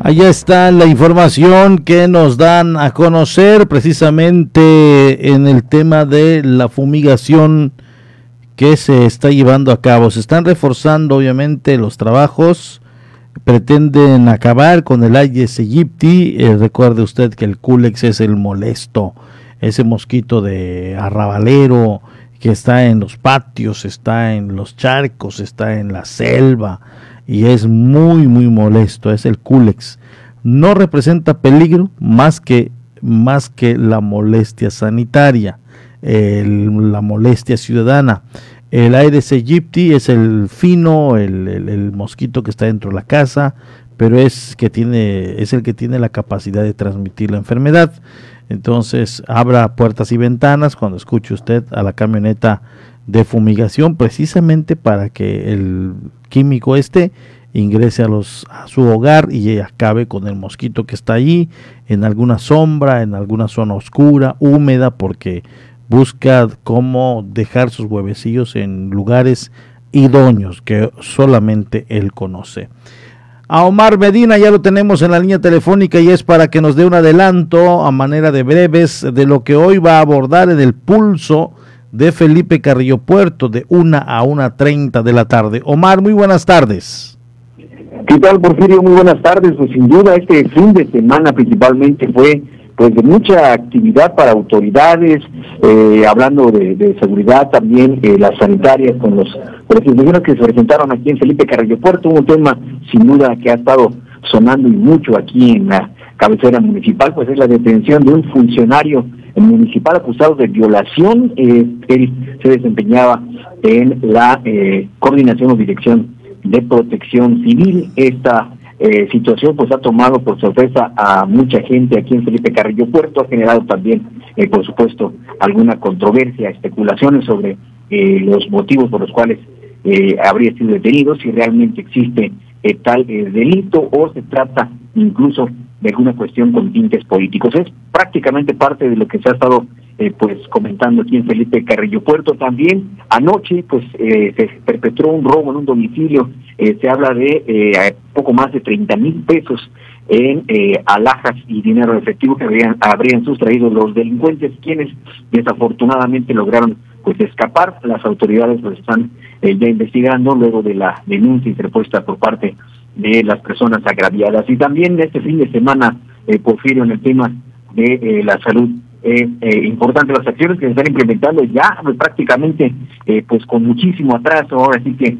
Allá está la información que nos dan a conocer precisamente en el tema de la fumigación que se está llevando a cabo. Se están reforzando obviamente los trabajos pretenden acabar con el Aedes aegypti. Eh, recuerde usted que el Culex es el molesto, ese mosquito de arrabalero que está en los patios, está en los charcos, está en la selva y es muy muy molesto, es el Culex. No representa peligro más que más que la molestia sanitaria, la molestia ciudadana. El Aedes aegypti es el fino, el, mosquito que está dentro de la casa, pero es que tiene es el que tiene la capacidad de transmitir la enfermedad. Entonces, abra puertas y ventanas cuando escuche usted a la camioneta de fumigación precisamente para que el químico este ingrese a, los, a su hogar y acabe con el mosquito que está allí, en alguna sombra, en alguna zona oscura, húmeda, porque busca cómo dejar sus huevecillos en lugares idóneos que solamente él conoce. A Omar Medina ya lo tenemos en la línea telefónica y es para que nos dé un adelanto a manera de breves de lo que hoy va a abordar en el pulso de Felipe Carrillo Puerto de 1 a 1.30 de la tarde. Omar, muy buenas tardes. ¿Qué tal, Porfirio? Muy buenas tardes. Pues sin duda este fin de semana principalmente fue pues de mucha actividad para autoridades, eh, hablando de, seguridad también, eh, las sanitarias con los presidentes que se presentaron aquí en Felipe Carrillo Puerto, un tema sin duda que ha estado sonando y mucho aquí en la cabecera municipal, pues es la detención de un funcionario municipal acusado de violación. Eh, él se desempeñaba en la eh, coordinación o dirección de protección civil. Esta eh, situación pues ha tomado por sorpresa a mucha gente aquí en Felipe Carrillo Puerto, ha generado también, por supuesto, alguna controversia, especulaciones sobre los motivos por los cuales habría sido detenido, si realmente existe tal delito o se trata incluso de alguna cuestión con tintes políticos. Es prácticamente parte de lo que se ha estado eh, pues comentando aquí en Felipe Carrillo Puerto. También anoche pues eh, se perpetró un robo en un domicilio. Eh, se habla de poco más de 30 mil pesos en alhajas y dinero efectivo que habrían, habrían sustraído los delincuentes, quienes desafortunadamente lograron pues escapar. Las autoridades pues están ya investigando luego de la denuncia interpuesta por parte de las personas agraviadas. Y también este fin de semana, eh, Porfirio, en el tema de eh, la salud, es eh, importante las acciones que se están implementando ya pues, prácticamente eh, pues con muchísimo atraso, ahora sí que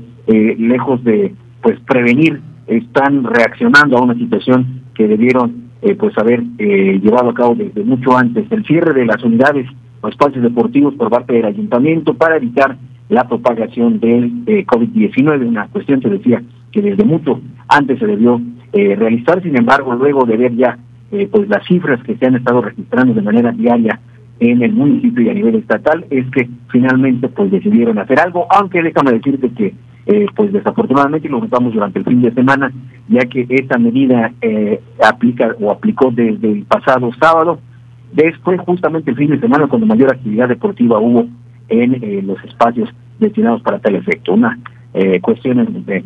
lejos de pues prevenir, están reaccionando a una situación que debieron pues haber llevado a cabo desde mucho antes. El cierre de las unidades o espacios deportivos por parte del ayuntamiento para evitar la propagación del COVID-19, una cuestión que decía que desde mucho antes se debió eh, realizar, sin embargo, luego de ver ya eh, pues las cifras que se han estado registrando de manera diaria en el municipio y a nivel estatal, es que finalmente pues decidieron hacer algo, aunque déjame decirte que eh, pues desafortunadamente lo notamos durante el fin de semana, ya que esta medida aplica o aplicó desde el pasado sábado, después justamente el fin de semana cuando mayor actividad deportiva hubo en los espacios destinados para tal efecto. Una cuestión en donde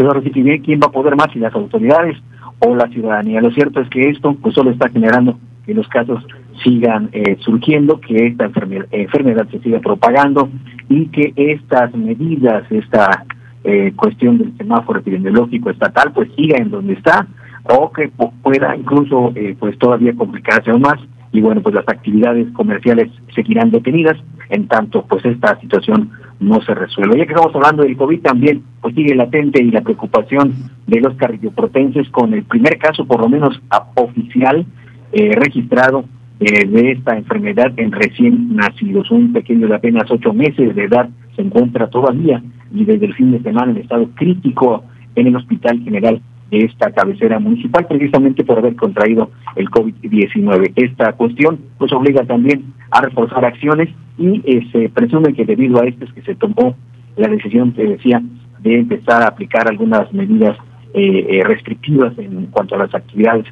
pero ahora quién va a poder más, si las autoridades o la ciudadanía. Lo cierto es que esto pues solo está generando que los casos sigan eh, surgiendo, que esta enfermedad, se siga propagando y que estas medidas, esta eh, cuestión del semáforo epidemiológico estatal, pues siga en donde está o que pueda incluso eh, pues todavía complicarse aún más y bueno pues las actividades comerciales seguirán detenidas en tanto pues esta situación no se resuelve. Ya que estamos hablando del COVID también, pues sigue latente y la preocupación de los carrilloprotenses con el primer caso, por lo menos oficial, eh, registrado eh, de esta enfermedad en recién nacidos. Un pequeño de apenas ocho meses de edad se encuentra todavía y desde el fin de semana en estado crítico en el Hospital General de esta cabecera municipal, precisamente por haber contraído el COVID-19. Esta cuestión pues obliga también a reforzar acciones y eh, se presume que debido a esto es que se tomó la decisión, te decía, de empezar a aplicar algunas medidas eh, eh, restrictivas en cuanto a las actividades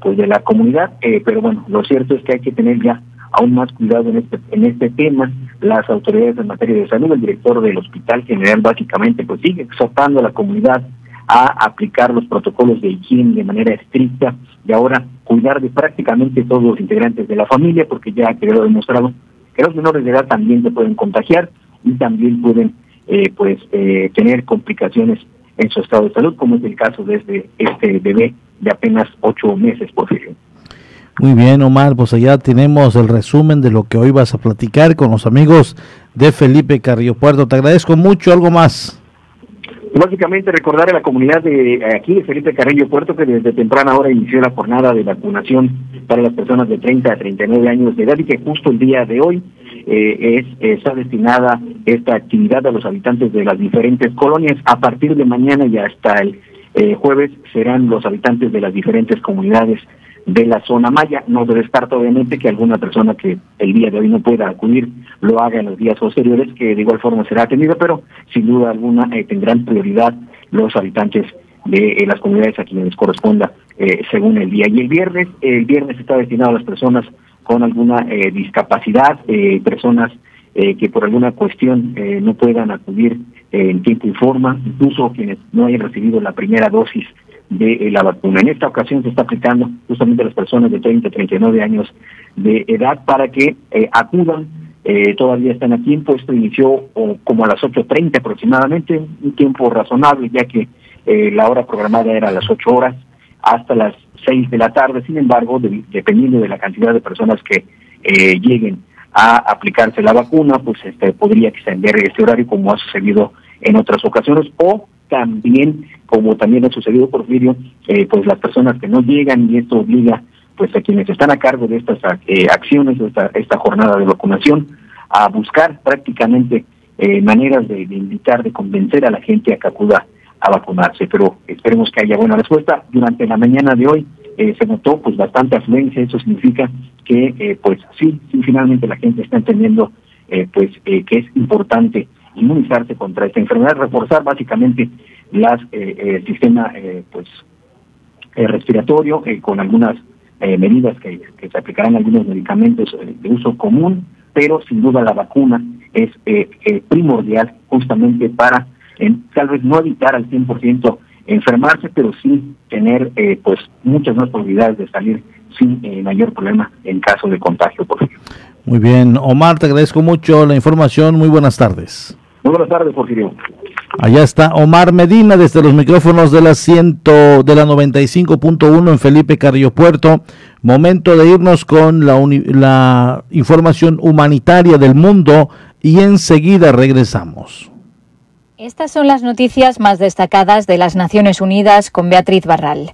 pues de la comunidad, pero bueno, lo cierto es que hay que tener ya aún más cuidado en este, en este tema. Las autoridades en materia de salud, el director del Hospital General básicamente pues sigue exhortando a la comunidad a aplicar los protocolos de higiene de manera estricta y ahora cuidar de prácticamente todos los integrantes de la familia, porque ya quedó demostrado que los menores de edad también se pueden contagiar y también pueden eh, pues eh, tener complicaciones en su estado de salud, como es el caso de este, este bebé de apenas ocho meses, por fin. Muy bien, Omar, pues allá tenemos el resumen de lo que hoy vas a platicar con los amigos de Felipe Carrillo Puerto. Te agradezco mucho, algo más. Básicamente recordar a la comunidad de eh, aquí de Felipe Carrillo Puerto que desde temprana hora inició la jornada de vacunación para las personas de 30 a 39 años de edad y que justo el día de hoy eh, es está destinada esta actividad a los habitantes de las diferentes colonias. A partir de mañana y hasta el eh, jueves serán los habitantes de las diferentes comunidades de la zona maya. No se descarta obviamente que alguna persona que el día de hoy no pueda acudir lo haga en los días posteriores, que de igual forma será atendido, pero sin duda alguna eh, tendrán prioridad los habitantes de eh, las comunidades a quienes corresponda eh, según el día. Y el viernes, el viernes está destinado a las personas con alguna discapacidad, personas que por alguna cuestión no puedan acudir en tiempo y forma, incluso quienes no hayan recibido la primera dosis de eh, la vacuna. En esta ocasión se está aplicando justamente a las personas de 30 a 39 años de edad para que eh, acudan. Eh, todavía están a tiempo. Esto inició como a las 8.30 aproximadamente, un tiempo razonable, ya que la hora programada era a las 8 horas hasta las 6 de la tarde. Sin embargo, dependiendo de la cantidad de personas que lleguen a aplicarse la vacuna, pues este, podría extender este horario como ha sucedido en otras ocasiones o también, como también ha sucedido, Porfirio, eh, pues las personas que no llegan y esto obliga pues a quienes están a cargo de estas eh, acciones, esta, esta jornada de vacunación, a buscar prácticamente eh, maneras de, invitar, de convencer a la gente a que acuda a vacunarse. Pero esperemos que haya buena respuesta. Durante la mañana de hoy se notó pues bastante afluencia, eso significa que pues sí, sí, finalmente la gente está entendiendo pues que es importante inmunizarse contra esta enfermedad, reforzar básicamente las eh, eh, el sistema eh, pues respiratorio con algunas medidas que, se aplicarán algunos medicamentos de uso común, pero sin duda la vacuna es primordial justamente para tal vez no evitar al 100% enfermarse, pero sí tener pues muchas más probabilidades de salir sin mayor problema en caso de contagio, por ejemplo. Muy bien, Omar, te agradezco mucho la información. Muy buenas tardes. Muy buenas tardes, Porfirio. Allá está Omar Medina desde los micrófonos de la ciento, de la 95.1 en Felipe Carrillo Puerto. Momento de irnos con la, la información humanitaria del mundo y enseguida regresamos. Estas son las noticias más destacadas de las Naciones Unidas con Beatriz Barral.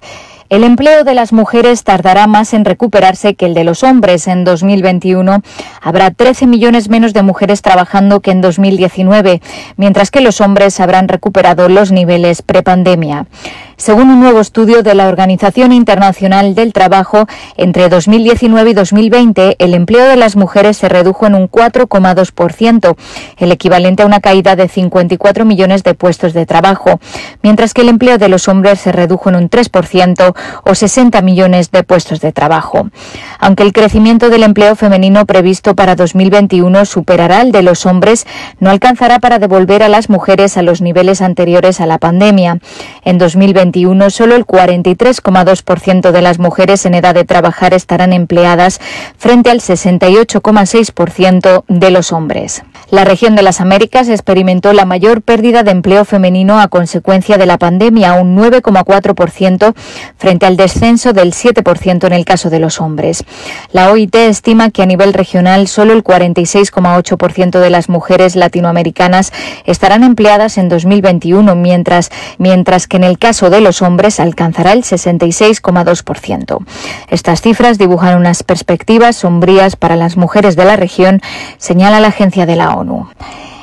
El empleo de las mujeres tardará más en recuperarse que el de los hombres. En 2021 habrá 13 millones menos de mujeres trabajando que en 2019, mientras que los hombres habrán recuperado los niveles prepandemia. Según un nuevo estudio de la Organización Internacional del Trabajo, entre 2019 y 2020 el empleo de las mujeres se redujo en un 4,2%, el equivalente a una caída de 54 millones de puestos de trabajo, mientras que el empleo de los hombres se redujo en un 3% o 60 millones de puestos de trabajo. Aunque el crecimiento del empleo femenino previsto para 2021 superará el de los hombres, no alcanzará para devolver a las mujeres a los niveles anteriores a la pandemia. En 2020 solo el 43,2% de las mujeres en edad de trabajar estarán empleadas frente al 68,6% de los hombres. La región de las Américas experimentó la mayor pérdida de empleo femenino a consecuencia de la pandemia, un 9,4% frente al descenso del 7% en el caso de los hombres. La OIT estima que a nivel regional solo el 46,8% de las mujeres latinoamericanas estarán empleadas en 2021, mientras, mientras que en el caso de los hombres alcanzará el 66,2%. Estas cifras dibujan unas perspectivas sombrías para las mujeres de la región, señala la agencia de la ONU.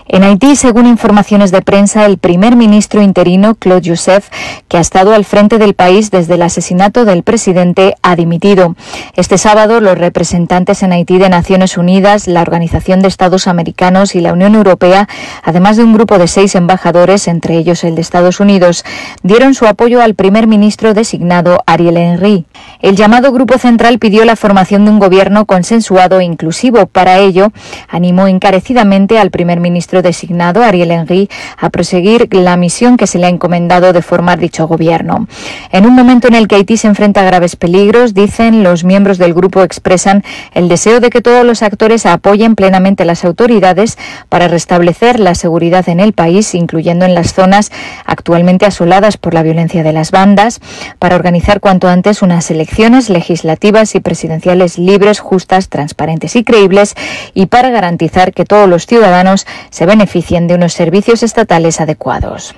En Haití, según informaciones de prensa, el primer ministro interino, Claude Joseph, que ha estado al frente del país desde el asesinato del presidente, ha dimitido. Este sábado, los representantes en Haití de Naciones Unidas, la Organización de Estados Americanos y la Unión Europea, además de un grupo de seis embajadores, entre ellos el de Estados Unidos, dieron su apoyo al primer ministro designado Ariel Henry. El llamado Grupo Central pidió la formación de un gobierno consensuado e inclusivo. Para ello, animó encarecidamente al primer ministro designado, Ariel Henry, a proseguir la misión que se le ha encomendado de formar dicho gobierno. En un momento en el que Haití se enfrenta a graves peligros, dicen los miembros del grupo expresan el deseo de que todos los actores apoyen plenamente las autoridades para restablecer la seguridad en el país, incluyendo en las zonas actualmente asoladas por la violencia de las bandas, para organizar cuanto antes unas elecciones legislativas y presidenciales libres, justas, transparentes y creíbles y para garantizar que todos los ciudadanos se beneficien de unos servicios estatales adecuados.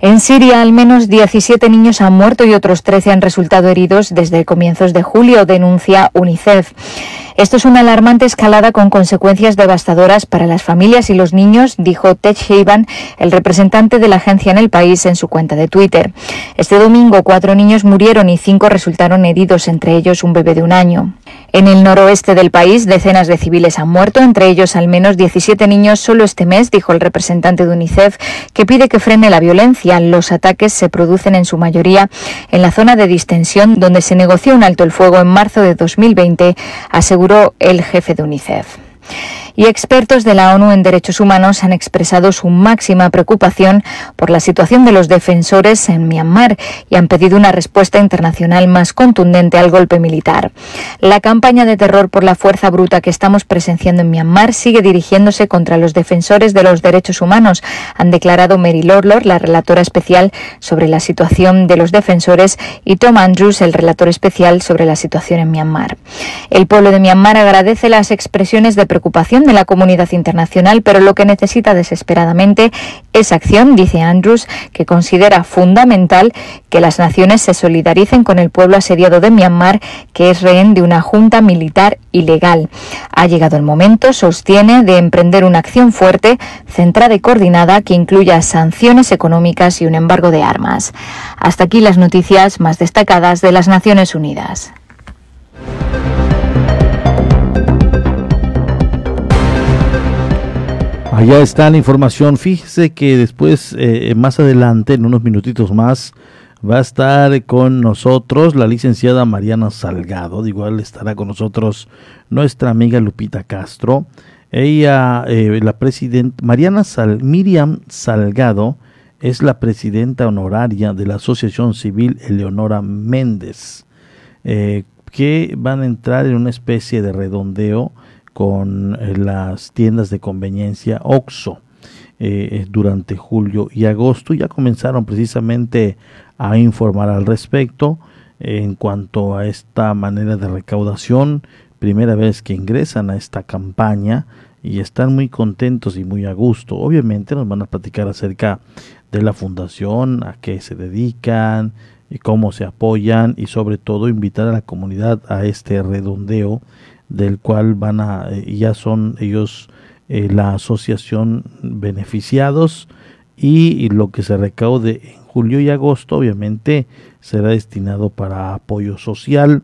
En Siria, al menos 17 niños han muerto y otros 13 han resultado heridos desde comienzos de julio, denuncia UNICEF. Esto es una alarmante escalada con consecuencias devastadoras para las familias y los niños, dijo Ted Shaban, el representante de la agencia en el país, en su cuenta de Twitter. Este domingo, cuatro niños murieron y cinco resultaron heridos, entre ellos un bebé de un año. En el noroeste del país, decenas de civiles han muerto, entre ellos al menos 17 niños solo este mes, dijo el representante de UNICEF, que pide que frene la violencia. Los ataques se producen en su mayoría en la zona de distensión donde se negoció un alto el fuego en marzo de 2020, aseguró el jefe de UNICEF y expertos de la ONU en Derechos Humanos han expresado su máxima preocupación por la situación de los defensores en Myanmar y han pedido una respuesta internacional más contundente al golpe militar. La campaña de terror por la fuerza bruta que estamos presenciando en Myanmar sigue dirigiéndose contra los defensores de los derechos humanos, han declarado Mary Lorlor, la relatora especial sobre la situación de los defensores, y Tom Andrews, el relator especial sobre la situación en Myanmar. El pueblo de Myanmar agradece las expresiones de preocupación de la comunidad internacional, pero lo que necesita desesperadamente es acción, dice Andrews, que considera fundamental que las naciones se solidaricen con el pueblo asediado de Myanmar, que es rehén de una junta militar ilegal. Ha llegado el momento, sostiene, de emprender una acción fuerte, centrada y coordinada que incluya sanciones económicas y un embargo de armas. Hasta aquí las noticias más destacadas de las Naciones Unidas. Allá está la información. Fíjese que después, eh, más adelante, en unos minutitos más, va a estar con nosotros la licenciada Mariana Salgado. Igual estará con nosotros nuestra amiga Lupita Castro. Ella, eh, la presidenta, Mariana Sal, Miriam Salgado, es la presidenta honoraria de la Asociación Civil Eleonora Méndez, eh, que van a entrar en una especie de redondeo con eh, las tiendas de conveniencia OXO eh, durante julio y agosto. Ya comenzaron precisamente a informar al respecto en cuanto a esta manera de recaudación. Primera vez que ingresan a esta campaña y están muy contentos y muy a gusto. Obviamente nos van a platicar acerca de la fundación, a qué se dedican, y cómo se apoyan y sobre todo invitar a la comunidad a este redondeo del cual van a, eh, ya son ellos eh, la asociación beneficiados y, lo que se recaude en julio y agosto obviamente será destinado para apoyo social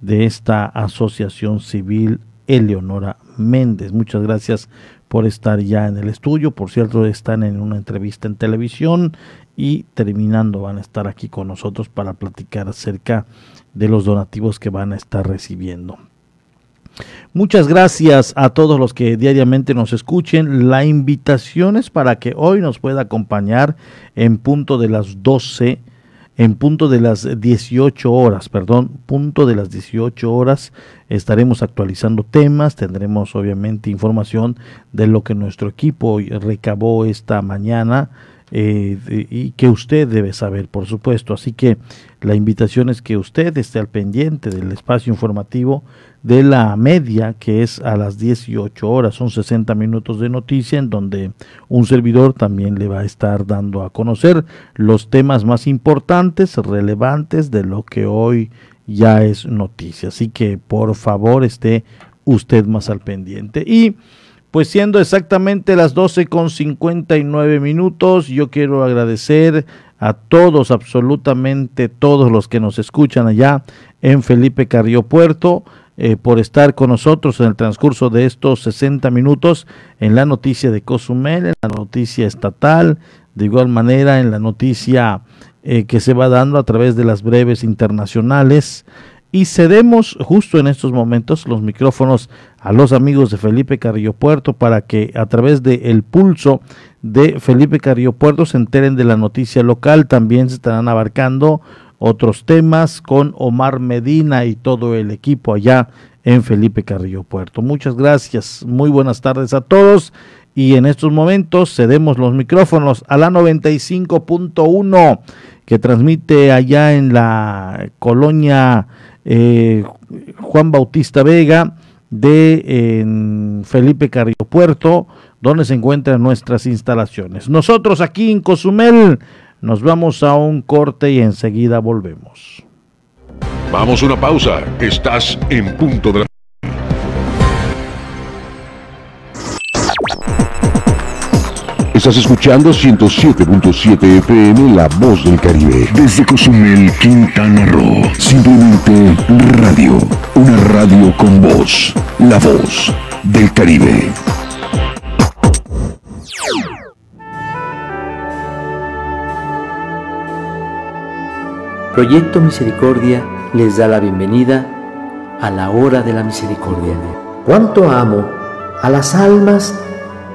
de esta asociación civil Eleonora Méndez. Muchas gracias por estar ya en el estudio. Por cierto, están en una entrevista en televisión y terminando van a estar aquí con nosotros para platicar acerca de los donativos que van a estar recibiendo. Muchas gracias a todos los que diariamente nos escuchen. La invitación es para que hoy nos pueda acompañar en punto de las 12, en punto de las 18 horas, perdón, punto de las 18 horas estaremos actualizando temas, tendremos obviamente información de lo que nuestro equipo recabó esta mañana eh, y que usted debe saber, por supuesto. Así que la invitación es que usted esté al pendiente del espacio informativo de la media, que es a las 18 horas, son 60 minutos de noticia, en donde un servidor también le va a estar dando a conocer los temas más importantes, relevantes de lo que hoy ya es noticia. Así que por favor esté usted más al pendiente. Y pues siendo exactamente las 12 con 59 minutos, yo quiero agradecer a todos, absolutamente todos los que nos escuchan allá en Felipe Carrillo Puerto, eh, por estar con nosotros en el transcurso de estos 60 minutos en la noticia de Cozumel, en la noticia estatal, de igual manera en la noticia eh, que se va dando a través de las breves internacionales. Y cedemos justo en estos momentos los micrófonos a los amigos de Felipe Carrillo Puerto para que a través de el pulso de Felipe Carrillo Puerto se enteren de la noticia local. También se estarán abarcando otros temas con Omar Medina y todo el equipo allá en Felipe Carrillo Puerto. Muchas gracias, muy buenas tardes a todos y en estos momentos cedemos los micrófonos a la 95.1 que transmite allá en la colonia eh, Juan Bautista Vega de Felipe Carrillo Puerto, donde se encuentran nuestras instalaciones. Nosotros aquí en Cozumel nos vamos a un corte y enseguida volvemos. Vamos a una pausa. Estás en punto de la Estás escuchando 107.7 FM La Voz del Caribe. Desde Cozumel, Quintana Roo. Simplemente radio. Una radio con voz. La Voz del Caribe. Proyecto Misericordia les da la bienvenida a la hora de la misericordia. ¿Cuánto amo a las almas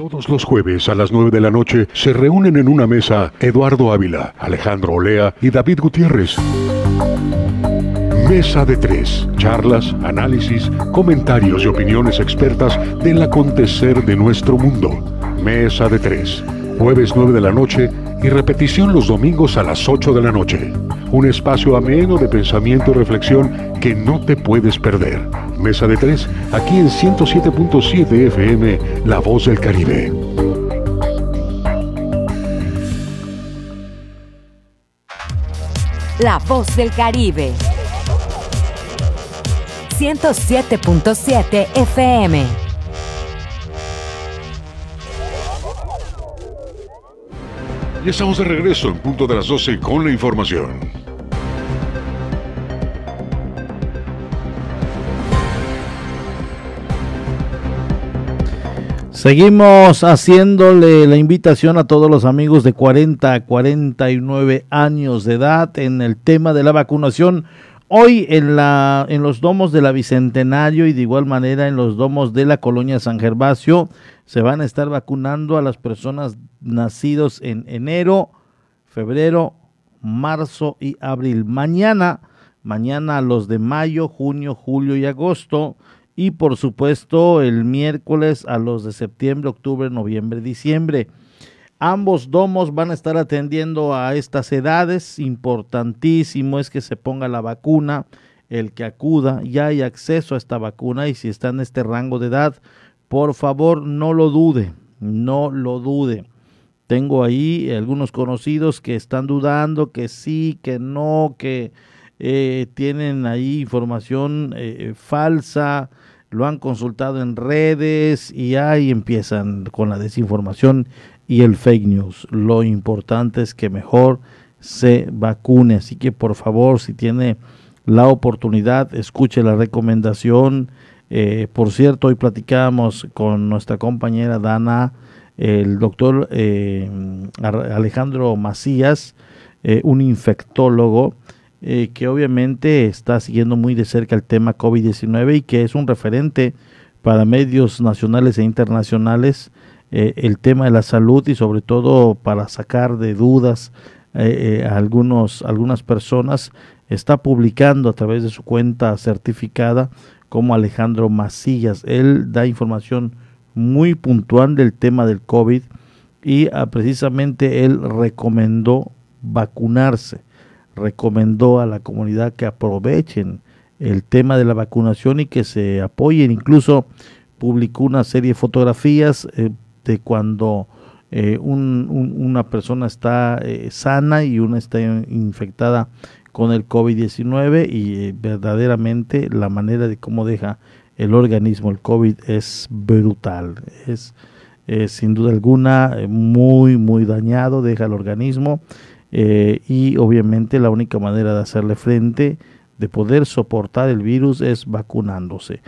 Todos los jueves a las 9 de la noche se reúnen en una mesa Eduardo Ávila, Alejandro Olea y David Gutiérrez. Mesa de tres. Charlas, análisis, comentarios y opiniones expertas del acontecer de nuestro mundo. Mesa de tres. Jueves 9 de la noche y repetición los domingos a las 8 de la noche. Un espacio ameno de pensamiento y reflexión que no te puedes perder. Mesa de tres, aquí en 107.7 FM, La Voz del Caribe. La Voz del Caribe. 107.7 FM. Y estamos de regreso en punto de las 12 con la información. Seguimos haciéndole la invitación a todos los amigos de 40 a 49 años de edad en el tema de la vacunación. Hoy en, la, en los domos de la Bicentenario y de igual manera en los domos de la colonia San Gervasio se van a estar vacunando a las personas nacidos en enero, febrero, marzo y abril. Mañana mañana los de mayo, junio, julio y agosto y por supuesto el miércoles a los de septiembre, octubre, noviembre, diciembre. Ambos domos van a estar atendiendo a estas edades. Importantísimo es que se ponga la vacuna. El que acuda, ya hay acceso a esta vacuna y si está en este rango de edad, por favor no lo dude, no lo dude. Tengo ahí algunos conocidos que están dudando, que sí, que no, que eh, tienen ahí información eh, falsa, lo han consultado en redes y ahí empiezan con la desinformación y el fake news. Lo importante es que mejor se vacune, así que por favor, si tiene la oportunidad, escuche la recomendación. Eh, por cierto, hoy platicamos con nuestra compañera Dana el doctor eh, Alejandro Macías, eh, un infectólogo eh, que obviamente está siguiendo muy de cerca el tema COVID-19 y que es un referente para medios nacionales e internacionales el tema de la salud y sobre todo para sacar de dudas a algunos, algunas personas. Está publicando a través de su cuenta certificada como Alejandro Macías. Él da información muy puntual del tema del COVID y ah, precisamente él recomendó vacunarse, recomendó a la comunidad que aprovechen el tema de la vacunación y que se apoyen. Incluso publicó una serie de fotografías eh, de cuando eh, una persona está eh, sana y una está infectada con el COVID-19 y verdaderamente la manera de cómo deja el organismo, el COVID es brutal, es sin duda alguna eh, muy, muy dañado, deja el organismo eh, y obviamente la única manera de hacerle frente, de poder soportar el virus es vacunándose.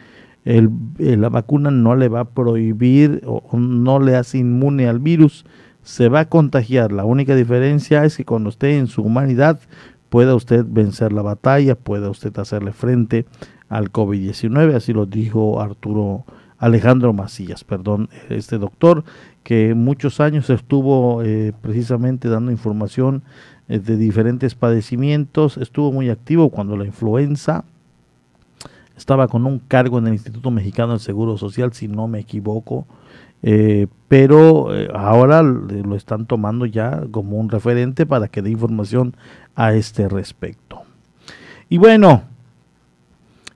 Eh, la vacuna no le va a prohibir o no le hace inmune al virus, se va a contagiar. La única diferencia es que cuando esté en su humanidad pueda usted vencer la batalla, pueda usted hacerle frente al COVID-19, así lo dijo Arturo Alejandro Macías, perdón, este doctor que muchos años estuvo eh, precisamente dando información eh, de diferentes padecimientos, estuvo muy activo cuando la influenza, estaba con un cargo en el Instituto Mexicano del Seguro Social, si no me equivoco, eh, pero ahora lo están tomando ya como un referente para que dé información a este respecto. Y bueno,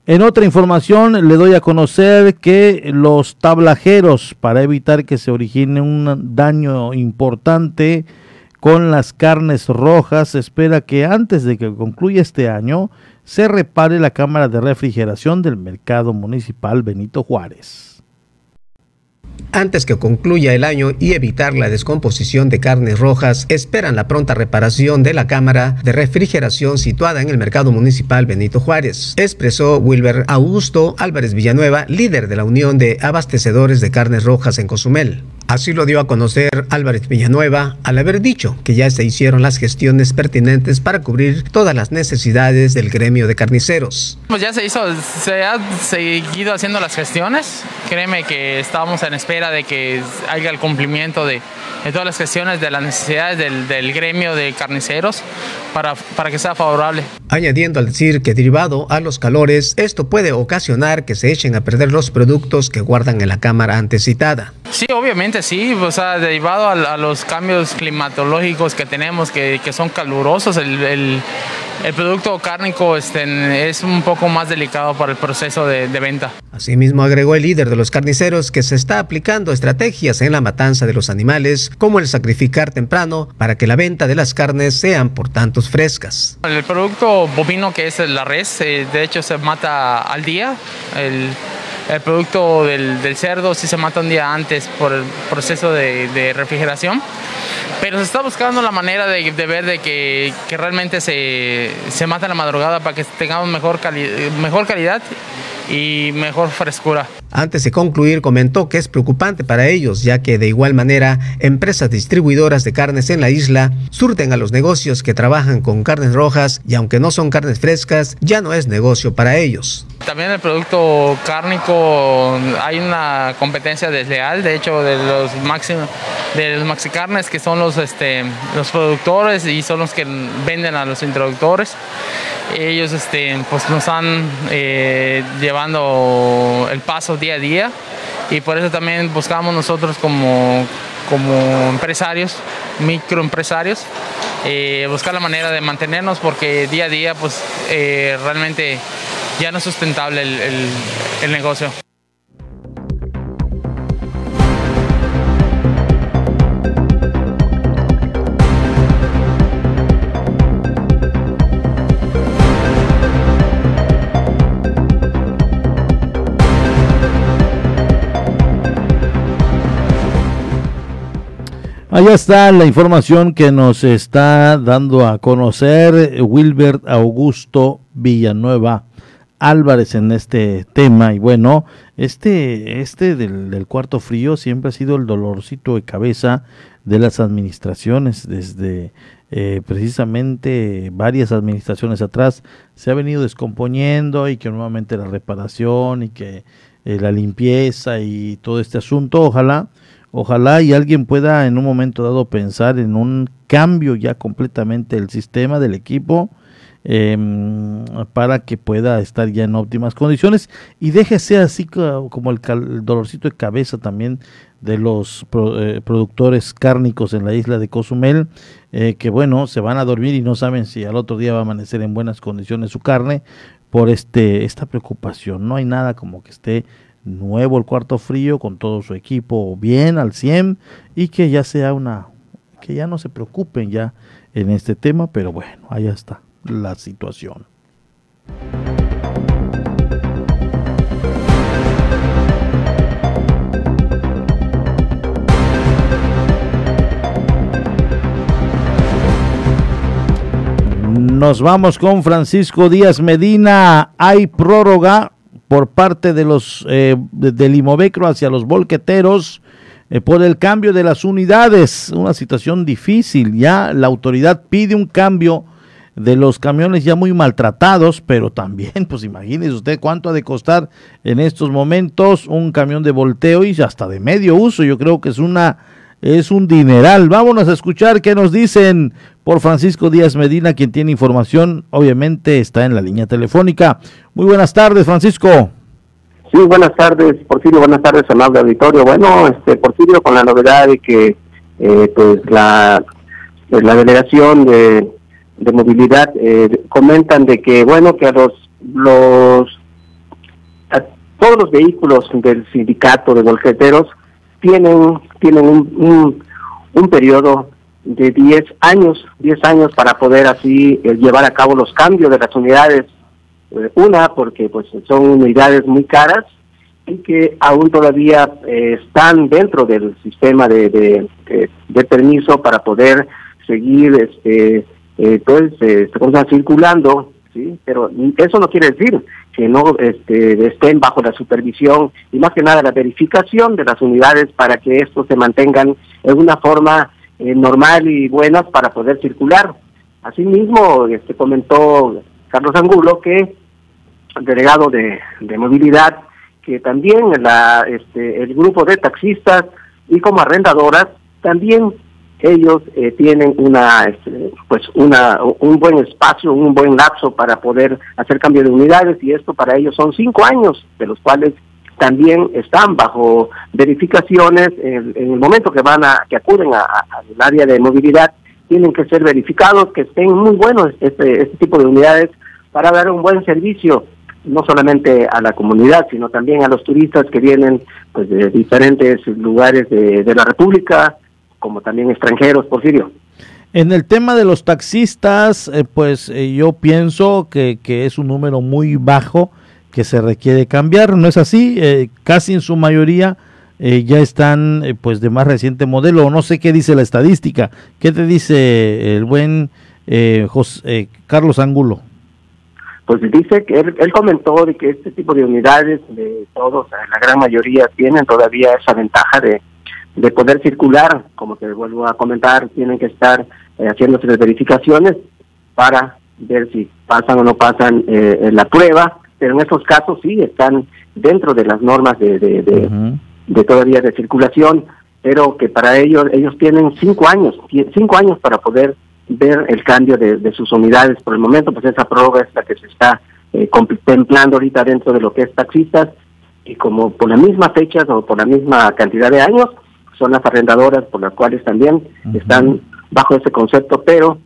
en otra información le doy a conocer que los tablajeros, para evitar que se origine un daño importante con las carnes rojas, espera que antes de que concluya este año se repare la cámara de refrigeración del mercado municipal Benito Juárez antes que concluya el año y evitar la descomposición de carnes rojas, esperan la pronta reparación de la cámara de refrigeración situada en el mercado municipal Benito Juárez, expresó Wilber Augusto Álvarez Villanueva, líder de la Unión de Abastecedores de Carnes Rojas en Cozumel. Así lo dio a conocer Álvarez Villanueva al haber dicho que ya se hicieron las gestiones pertinentes para cubrir todas las necesidades del gremio de carniceros. Pues ya se hizo, se ha seguido haciendo las gestiones. Créeme que estábamos en espera de que haya el cumplimiento de, todas las gestiones de las necesidades del, gremio de carniceros para, para que sea favorable. Añadiendo al decir que derivado a los calores, esto puede ocasionar que se echen a perder los productos que guardan en la cámara antes citada. Sí, obviamente sí, o sea, derivado a, los cambios climatológicos que tenemos, que, son calurosos, el, producto cárnico este, es un poco más delicado para el proceso de, de, venta. Asimismo, agregó el líder de los carniceros que se está aplicando estrategias en la matanza de los animales, como el sacrificar temprano para que la venta de las carnes sean por tantos frescas. El producto bovino que es la res, eh, de hecho se mata al día. El, el producto del, cerdo sí se mata un día antes por el proceso de, refrigeración, pero se está buscando la manera de, ver de que, realmente se, se, mata la madrugada para que tengamos mejor, mejor calidad y mejor frescura. Antes de concluir, comentó que es preocupante para ellos, ya que de igual manera empresas distribuidoras de carnes en la isla surten a los negocios que trabajan con carnes rojas y aunque no son carnes frescas, ya no es negocio para ellos. También el producto cárnico hay una competencia desleal, de hecho de los máximos de los maxicarnes que son los este los productores y son los que venden a los introductores Ellos este, pues nos están eh, llevando el paso día a día y por eso también buscamos nosotros como, como empresarios, microempresarios, eh, buscar la manera de mantenernos porque día a día pues eh, realmente ya no es sustentable el, el, el negocio. Allá está la información que nos está dando a conocer Wilbert Augusto Villanueva Álvarez en este tema. Y bueno, este, este del, cuarto frío siempre ha sido el dolorcito de cabeza de las administraciones. Desde eh, precisamente varias administraciones atrás se ha venido descomponiendo y que nuevamente la reparación y que eh, la limpieza y todo este asunto, ojalá Ojalá y alguien pueda en un momento dado pensar en un cambio ya completamente del sistema del equipo eh, para que pueda estar ya en óptimas condiciones y déjese así como el, dolorcito de cabeza también de los eh, productores cárnicos en la isla de Cozumel, eh, que bueno, se van a dormir y no saben si al otro día va a amanecer en buenas condiciones su carne por este esta preocupación. No hay nada como que esté nuevo el cuarto frío con todo su equipo bien al 100 y que ya sea una que ya no se preocupen ya en este tema, pero bueno, ahí está la situación. Nos vamos con Francisco Díaz Medina. Hay prórroga por parte de los eh, del Imovecro hacia los volqueteros eh, por el cambio de las unidades, una situación difícil. Ya la autoridad pide un cambio de los camiones ya muy maltratados, pero también, pues imagínese usted cuánto ha de costar en estos momentos un camión de volteo y hasta de medio uso. Yo creo que es una es un dineral. Vámonos a escuchar qué nos dicen por Francisco Díaz Medina, quien tiene información, obviamente está en la línea telefónica. Muy buenas tardes, Francisco. Sí, buenas tardes, Porfirio, buenas tardes, amable auditorio. Bueno, este Porfirio, con la novedad de que eh, pues la, pues, la delegación de, de movilidad eh, comentan de que, bueno, que a los, los a todos los vehículos del sindicato de volqueteros tienen, tienen un, un, un periodo de 10 años, 10 años para poder así eh, llevar a cabo los cambios de las unidades. Eh, una, porque pues son unidades muy caras y que aún todavía eh, están dentro del sistema de, de, permiso para poder seguir este pues circulando sí pero eso no quiere decir que no este, estén bajo la supervisión y más que nada la verificación de las unidades para que estos se mantengan en una forma eh, normal y buenas para poder circular. Asimismo, este, comentó Carlos Angulo que el delegado de, de movilidad, que también la, este, el grupo de taxistas y como arrendadoras también ellos eh, tienen una este, pues una un buen espacio un buen lapso para poder hacer cambio de unidades y esto para ellos son cinco años de los cuales también están bajo verificaciones en, en el momento que van a que acuden al área de movilidad tienen que ser verificados que estén muy buenos este este tipo de unidades para dar un buen servicio no solamente a la comunidad sino también a los turistas que vienen pues de diferentes lugares de, de la república como también extranjeros, Porfirio. En el tema de los taxistas, eh, pues eh, yo pienso que, que, es un número muy bajo que se requiere cambiar, ¿no es así? Eh, casi en su mayoría ya están pues de más reciente modelo, no sé qué dice la estadística, ¿qué te dice el buen José, Carlos Angulo? Pues dice que él, comentó de que este tipo de unidades, de todos, la gran mayoría tienen todavía esa ventaja de, de poder circular, como te vuelvo a comentar, tienen que estar eh, haciéndose las verificaciones para ver si pasan o no pasan eh, la prueba, pero en estos casos sí están dentro de las normas de, de, de, uh -huh. de todavía de circulación, pero que para ellos ellos tienen cinco años, cinco años para poder ver el cambio de, sus unidades. Por el momento, pues esa prórroga es la que se está eh, contemplando ahorita dentro de lo que es taxistas y como por la misma fecha o por la misma cantidad de años, son las arrendadoras por las cuales también están bajo ese concepto, pero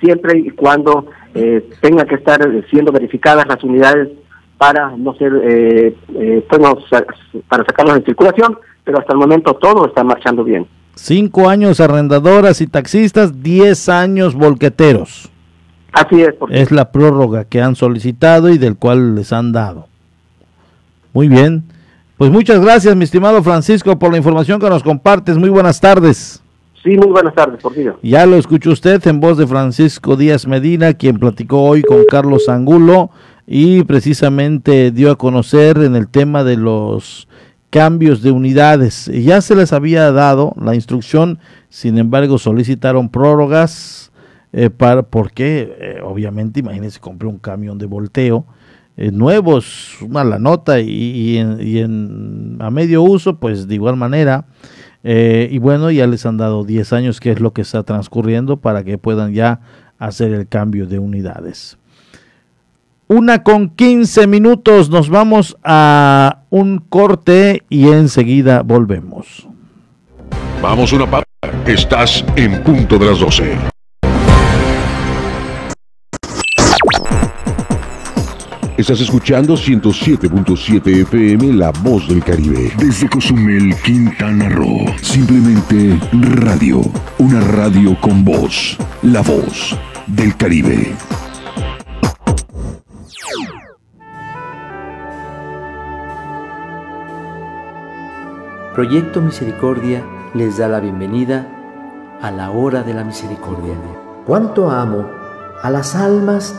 siempre y cuando eh, tenga que estar siendo verificadas las unidades para no ser, eh, eh pues para sacarlos de circulación, pero hasta el momento todo está marchando bien. Cinco años arrendadoras y taxistas, diez años volqueteros. Así es. Es la prórroga que han solicitado y del cual les han dado. Muy bien. Pues muchas gracias, mi estimado Francisco, por la información que nos compartes. Muy buenas tardes. Sí, muy buenas tardes, Porfirio. Ya lo escuchó usted en voz de Francisco Díaz Medina, quien platicó hoy con Carlos Angulo y precisamente dio a conocer en el tema de los cambios de unidades. Ya se les había dado la instrucción, sin embargo solicitaron prórrogas eh, para, porque eh, obviamente imagínense, compré un camión de volteo eh, nuevos, una la nota y, en, a medio uso, pues de igual manera. Y bueno, ya les han dado 10 años, que es lo que está transcurriendo, para que puedan ya hacer el cambio de unidades. Una con 15 minutos, nos vamos a un corte y enseguida volvemos. Vamos una pausa. Estás en punto de las 12. Estás escuchando 107.7 FM La Voz del Caribe. Desde Cozumel, Quintana Roo. Simplemente radio. Una radio con voz. La Voz del Caribe. Proyecto Misericordia les da la bienvenida a la hora de la misericordia. Cuánto amo a las almas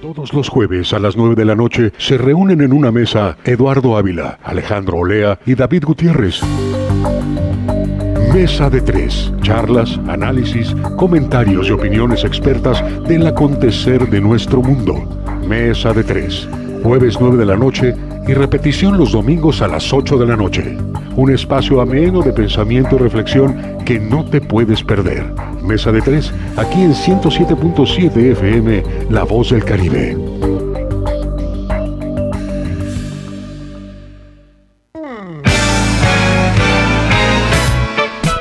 Todos los jueves a las 9 de la noche se reúnen en una mesa Eduardo Ávila, Alejandro Olea y David Gutiérrez. Mesa de tres. Charlas, análisis, comentarios y opiniones expertas del acontecer de nuestro mundo. Mesa de tres. Jueves 9 de la noche y repetición los domingos a las 8 de la noche. Un espacio ameno de pensamiento y reflexión que no te puedes perder. Mesa de tres, aquí en 107.7 FM, La Voz del Caribe.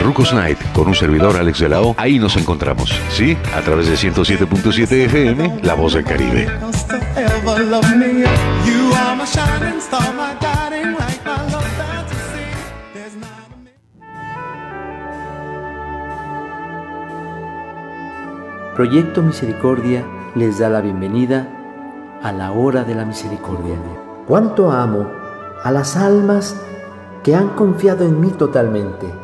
Rucos Night, con un servidor Alex de la O. Ahí nos encontramos, ¿sí? A través de 107.7 FM, La Voz del Caribe. Proyecto Misericordia les da la bienvenida a la hora de la misericordia. Cuánto amo a las almas que han confiado en mí totalmente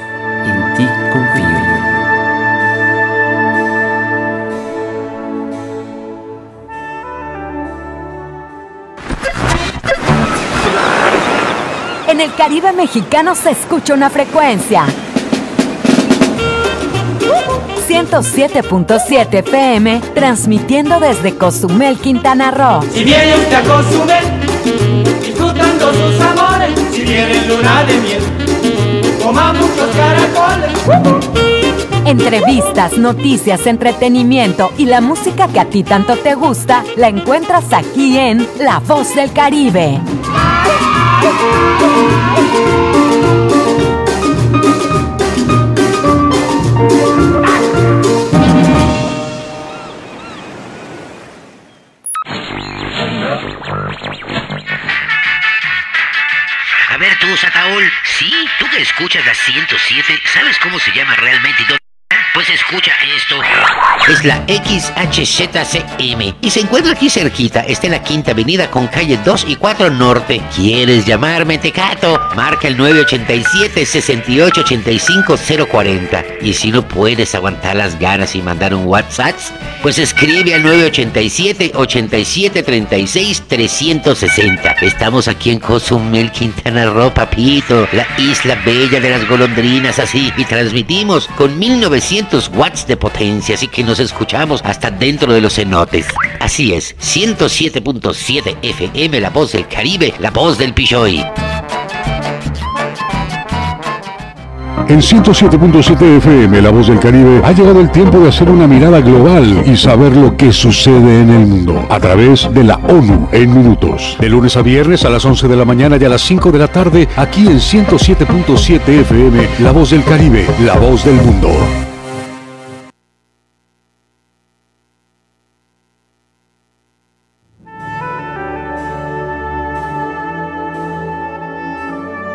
En el Caribe mexicano se escucha una frecuencia. 107.7 PM, transmitiendo desde Cozumel, Quintana Roo. Si viene usted a Cozumel, disfrutando sus amores, si viene luna de miel, coma muchos caracoles. Entrevistas, noticias, entretenimiento y la música que a ti tanto te gusta, la encuentras aquí en La Voz del Caribe. A ver tú, Sataol, sí, tú que escuchas la 107, ¿sabes cómo se llama realmente? Pues escucha esto. Es la XHZCM y se encuentra aquí cerquita. Está en la Quinta Avenida con calle 2 y 4 Norte. ¿Quieres llamarme Tecato? Marca el 987-6885-040. Y si no puedes aguantar las ganas y mandar un WhatsApp, pues escribe al 987-8736-360. Estamos aquí en Cozumel, Quintana Roo, papito. La isla bella de las golondrinas, así. Y transmitimos con 1900 watts de potencia, así que nos escuchamos hasta dentro de los cenotes. Así es, 107.7 FM, la voz del Caribe, la voz del Pichoy. En 107.7 FM, La Voz del Caribe, ha llegado el tiempo de hacer una mirada global y saber lo que sucede en el mundo a través de la ONU en minutos. De lunes a viernes a las 11 de la mañana y a las 5 de la tarde, aquí en 107.7 FM, La Voz del Caribe, la voz del mundo.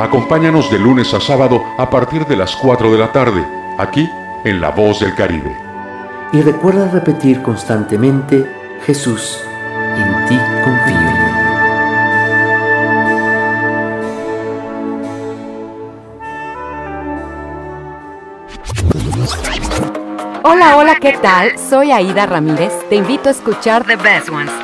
Acompáñanos de lunes a sábado a partir de las 4 de la tarde, aquí en La Voz del Caribe. Y recuerda repetir constantemente, Jesús, en ti confío. Hola, hola, ¿qué tal? Soy Aida Ramírez. Te invito a escuchar The Best Ones.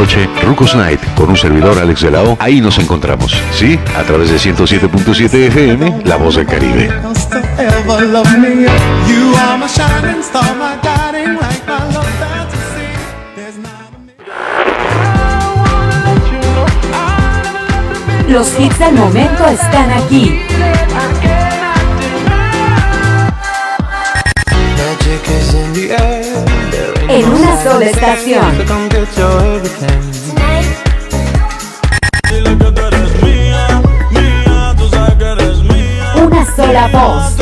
noche, Rucos Night, con un servidor Alex de la O. Ahí nos encontramos, ¿sí? A través de 107.7 FM, La Voz del Caribe. Los hits del momento están aquí. En una sola estación. Una sola voz.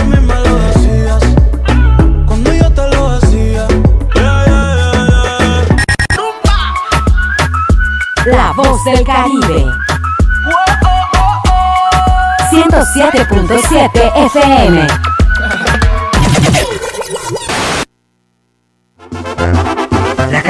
La voz del Caribe. 107.7 FM.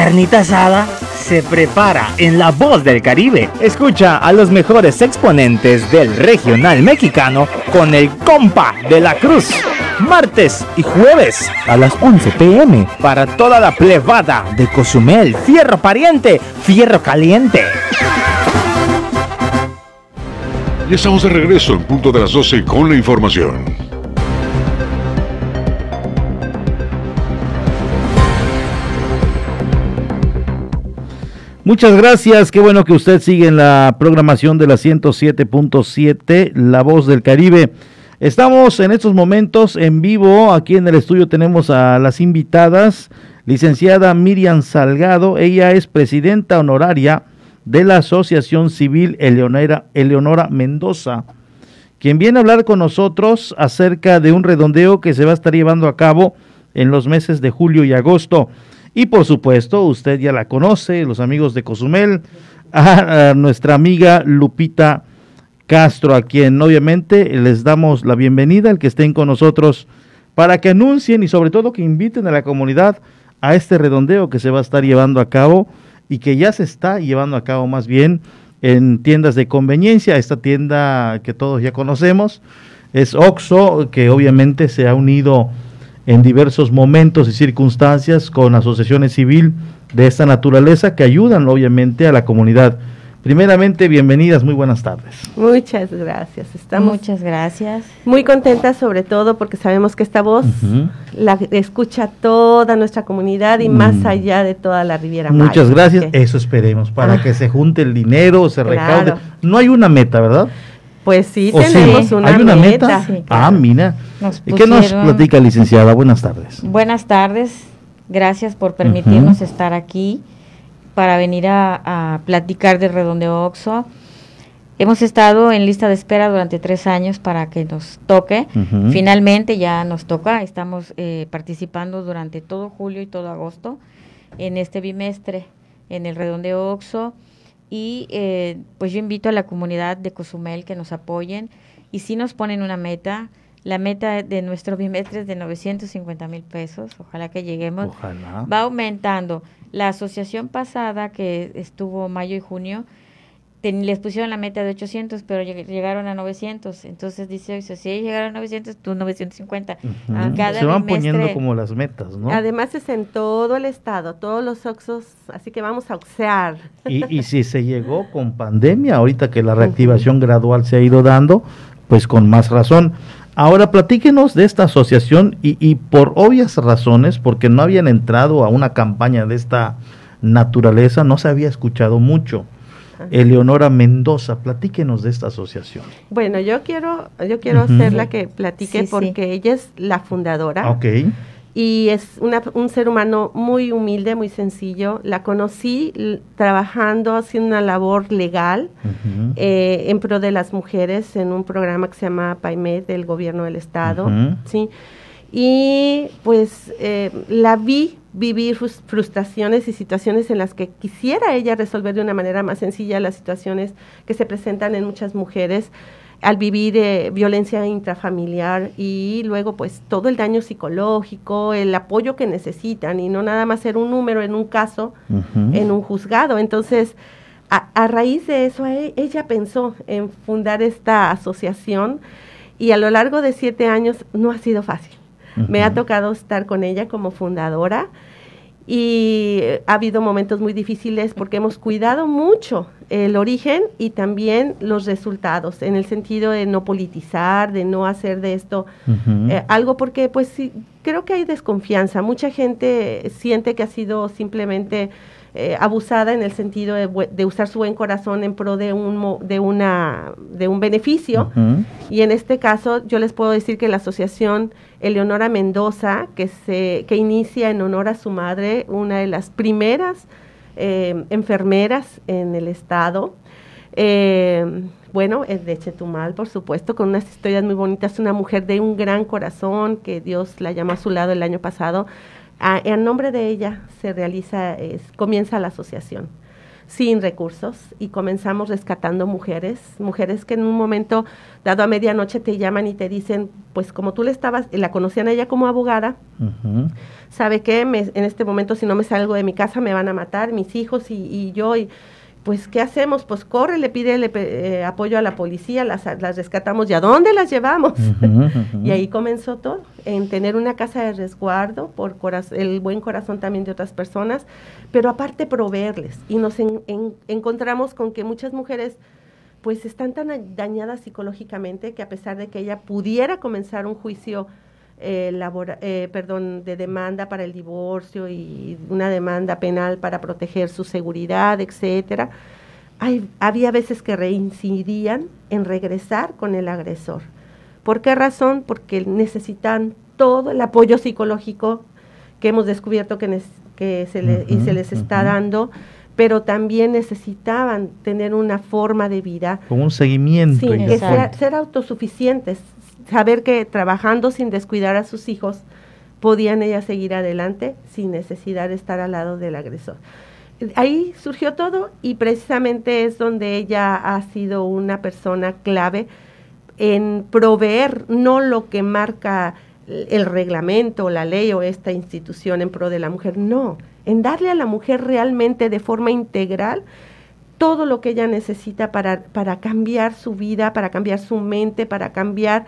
Carnita asada se prepara en La Voz del Caribe. Escucha a los mejores exponentes del regional mexicano con el compa de la cruz. Martes y jueves a las 11 pm para toda la plebada de Cozumel, Fierro Pariente, Fierro Caliente. Ya estamos de regreso en punto de las 12 con la información. Muchas gracias, qué bueno que usted sigue en la programación de la 107.7, La Voz del Caribe. Estamos en estos momentos en vivo, aquí en el estudio tenemos a las invitadas, licenciada Miriam Salgado, ella es presidenta honoraria de la Asociación Civil Eleonora, Eleonora Mendoza, quien viene a hablar con nosotros acerca de un redondeo que se va a estar llevando a cabo en los meses de julio y agosto. Y por supuesto, usted ya la conoce, los amigos de Cozumel, a, nuestra amiga Lupita Castro, a quien obviamente les damos la bienvenida, al que estén con nosotros, para que anuncien y sobre todo que inviten a la comunidad a este redondeo que se va a estar llevando a cabo y que ya se está llevando a cabo más bien en tiendas de conveniencia, esta tienda que todos ya conocemos, es Oxo, que obviamente se ha unido en diversos momentos y circunstancias con asociaciones civil de esta naturaleza que ayudan obviamente a la comunidad. Primeramente, bienvenidas, muy buenas tardes. Muchas gracias. Estamos Muchas gracias. Muy contentas sobre todo porque sabemos que esta voz la escucha toda nuestra comunidad y más mm. allá de toda la Riviera Muchas gracias. Eso esperemos, para ah. que se junte el dinero, se recaude. No hay una meta, ¿verdad? Pues sí, tenemos una, ¿Hay una meta. Ah, mira. ¿Y qué nos platica, licenciada? Buenas tardes. Buenas tardes. Gracias por permitirnos estar aquí para venir a, platicar de Redondeo Oxo. Hemos estado en lista de espera durante tres años para que nos toque. Finalmente ya nos toca. Estamos eh, participando durante todo julio y todo agosto en este bimestre en el Redondeo Oxo y eh, pues yo invito a la comunidad de Cozumel que nos apoyen y si nos ponen una meta, la meta de nuestro bimestre es de 950 mil pesos, ojalá que lleguemos, va aumentando. La asociación pasada que estuvo mayo y junio, les pusieron la meta de 800, pero llegaron a 900. Entonces dice, si llegaron a 900, tú 950. Se van poniendo como las metas, ¿no? Además es en todo el estado, todos los Oxos, así que vamos a oxear. Y, si se llegó con pandemia, ahorita que la reactivación gradual se ha ido dando, pues con más razón. Ahora platíquenos de esta asociación y, y por obvias razones, porque no habían entrado a una campaña de esta naturaleza, no se había escuchado mucho. Eleonora Mendoza. Platíquenos de esta asociación. Bueno, yo quiero, yo quiero hacerla que platique porque ella es la fundadora. Ok. Y es una, un ser humano muy humilde, muy sencillo. La conocí trabajando, haciendo una labor legal eh, en pro de las mujeres en un programa que se llama PAIMED del gobierno del Estado. ¿sí? Y pues eh, la vi vivir frustraciones y situaciones en las que quisiera ella resolver de una manera más sencilla las situaciones que se presentan en muchas mujeres al vivir eh, violencia intrafamiliar y luego pues todo el daño psicológico, el apoyo que necesitan y no nada más ser un número en un caso, en un juzgado. Entonces, a, raíz de eso, e, ella pensó en fundar esta asociación y a lo largo de siete años no ha sido fácil. Me ha tocado estar con ella como fundadora y ha habido momentos muy difíciles porque hemos cuidado mucho el origen y también los resultados, en el sentido de no politizar, de no hacer de esto eh, algo porque pues sí, creo que hay desconfianza. Mucha gente siente que ha sido simplemente eh, abusada en el sentido de, usar su buen corazón en pro de un, de una, de un beneficio. Y en este caso yo les puedo decir que la asociación Eleonora Mendoza, que, se, que inicia en honor a su madre, una de las primeras eh, enfermeras en el estado, eh, bueno, es de Chetumal, por supuesto, con unas historias muy bonitas, una mujer de un gran corazón que Dios la llamó a su lado el año pasado en nombre de ella se realiza, comienza la asociación sin recursos y comenzamos rescatando mujeres, mujeres que en un momento dado a medianoche te llaman y te dicen, pues como tú le estabas, la conocían a ella como abogada, sabe que en este momento si no me salgo de mi casa me van a matar mis hijos y, y yo y pues ¿qué hacemos? Pues corre, le pide eh, apoyo a la policía, las, las, rescatamos y a dónde las llevamos. y ahí comenzó todo, en tener una casa de resguardo por el buen corazón también de otras personas, pero aparte proveerles. Y nos encontramos con que muchas mujeres pues están tan dañadas psicológicamente que a pesar de que ella pudiera comenzar un juicio eh, eh, perdón, de demanda para el divorcio y una demanda penal para proteger su seguridad, etcétera. Hay, había veces que reincidían en regresar con el agresor. ¿Por qué razón? Porque necesitan todo el apoyo psicológico que hemos descubierto que, que se, le, y se les está dando, pero también necesitaban tener una forma de vida. Con un seguimiento. Sí, ser, ser, autosuficientes, saber que trabajando sin descuidar a sus hijos, podían ellas seguir adelante sin necesidad de estar al lado del agresor. Ahí surgió todo y precisamente es donde ella ha sido una persona clave en proveer no lo que marca el reglamento, la ley o esta institución en pro de la mujer, no, en darle a la mujer realmente de forma integral todo lo que ella necesita para, para cambiar su vida, para cambiar su mente, para cambiar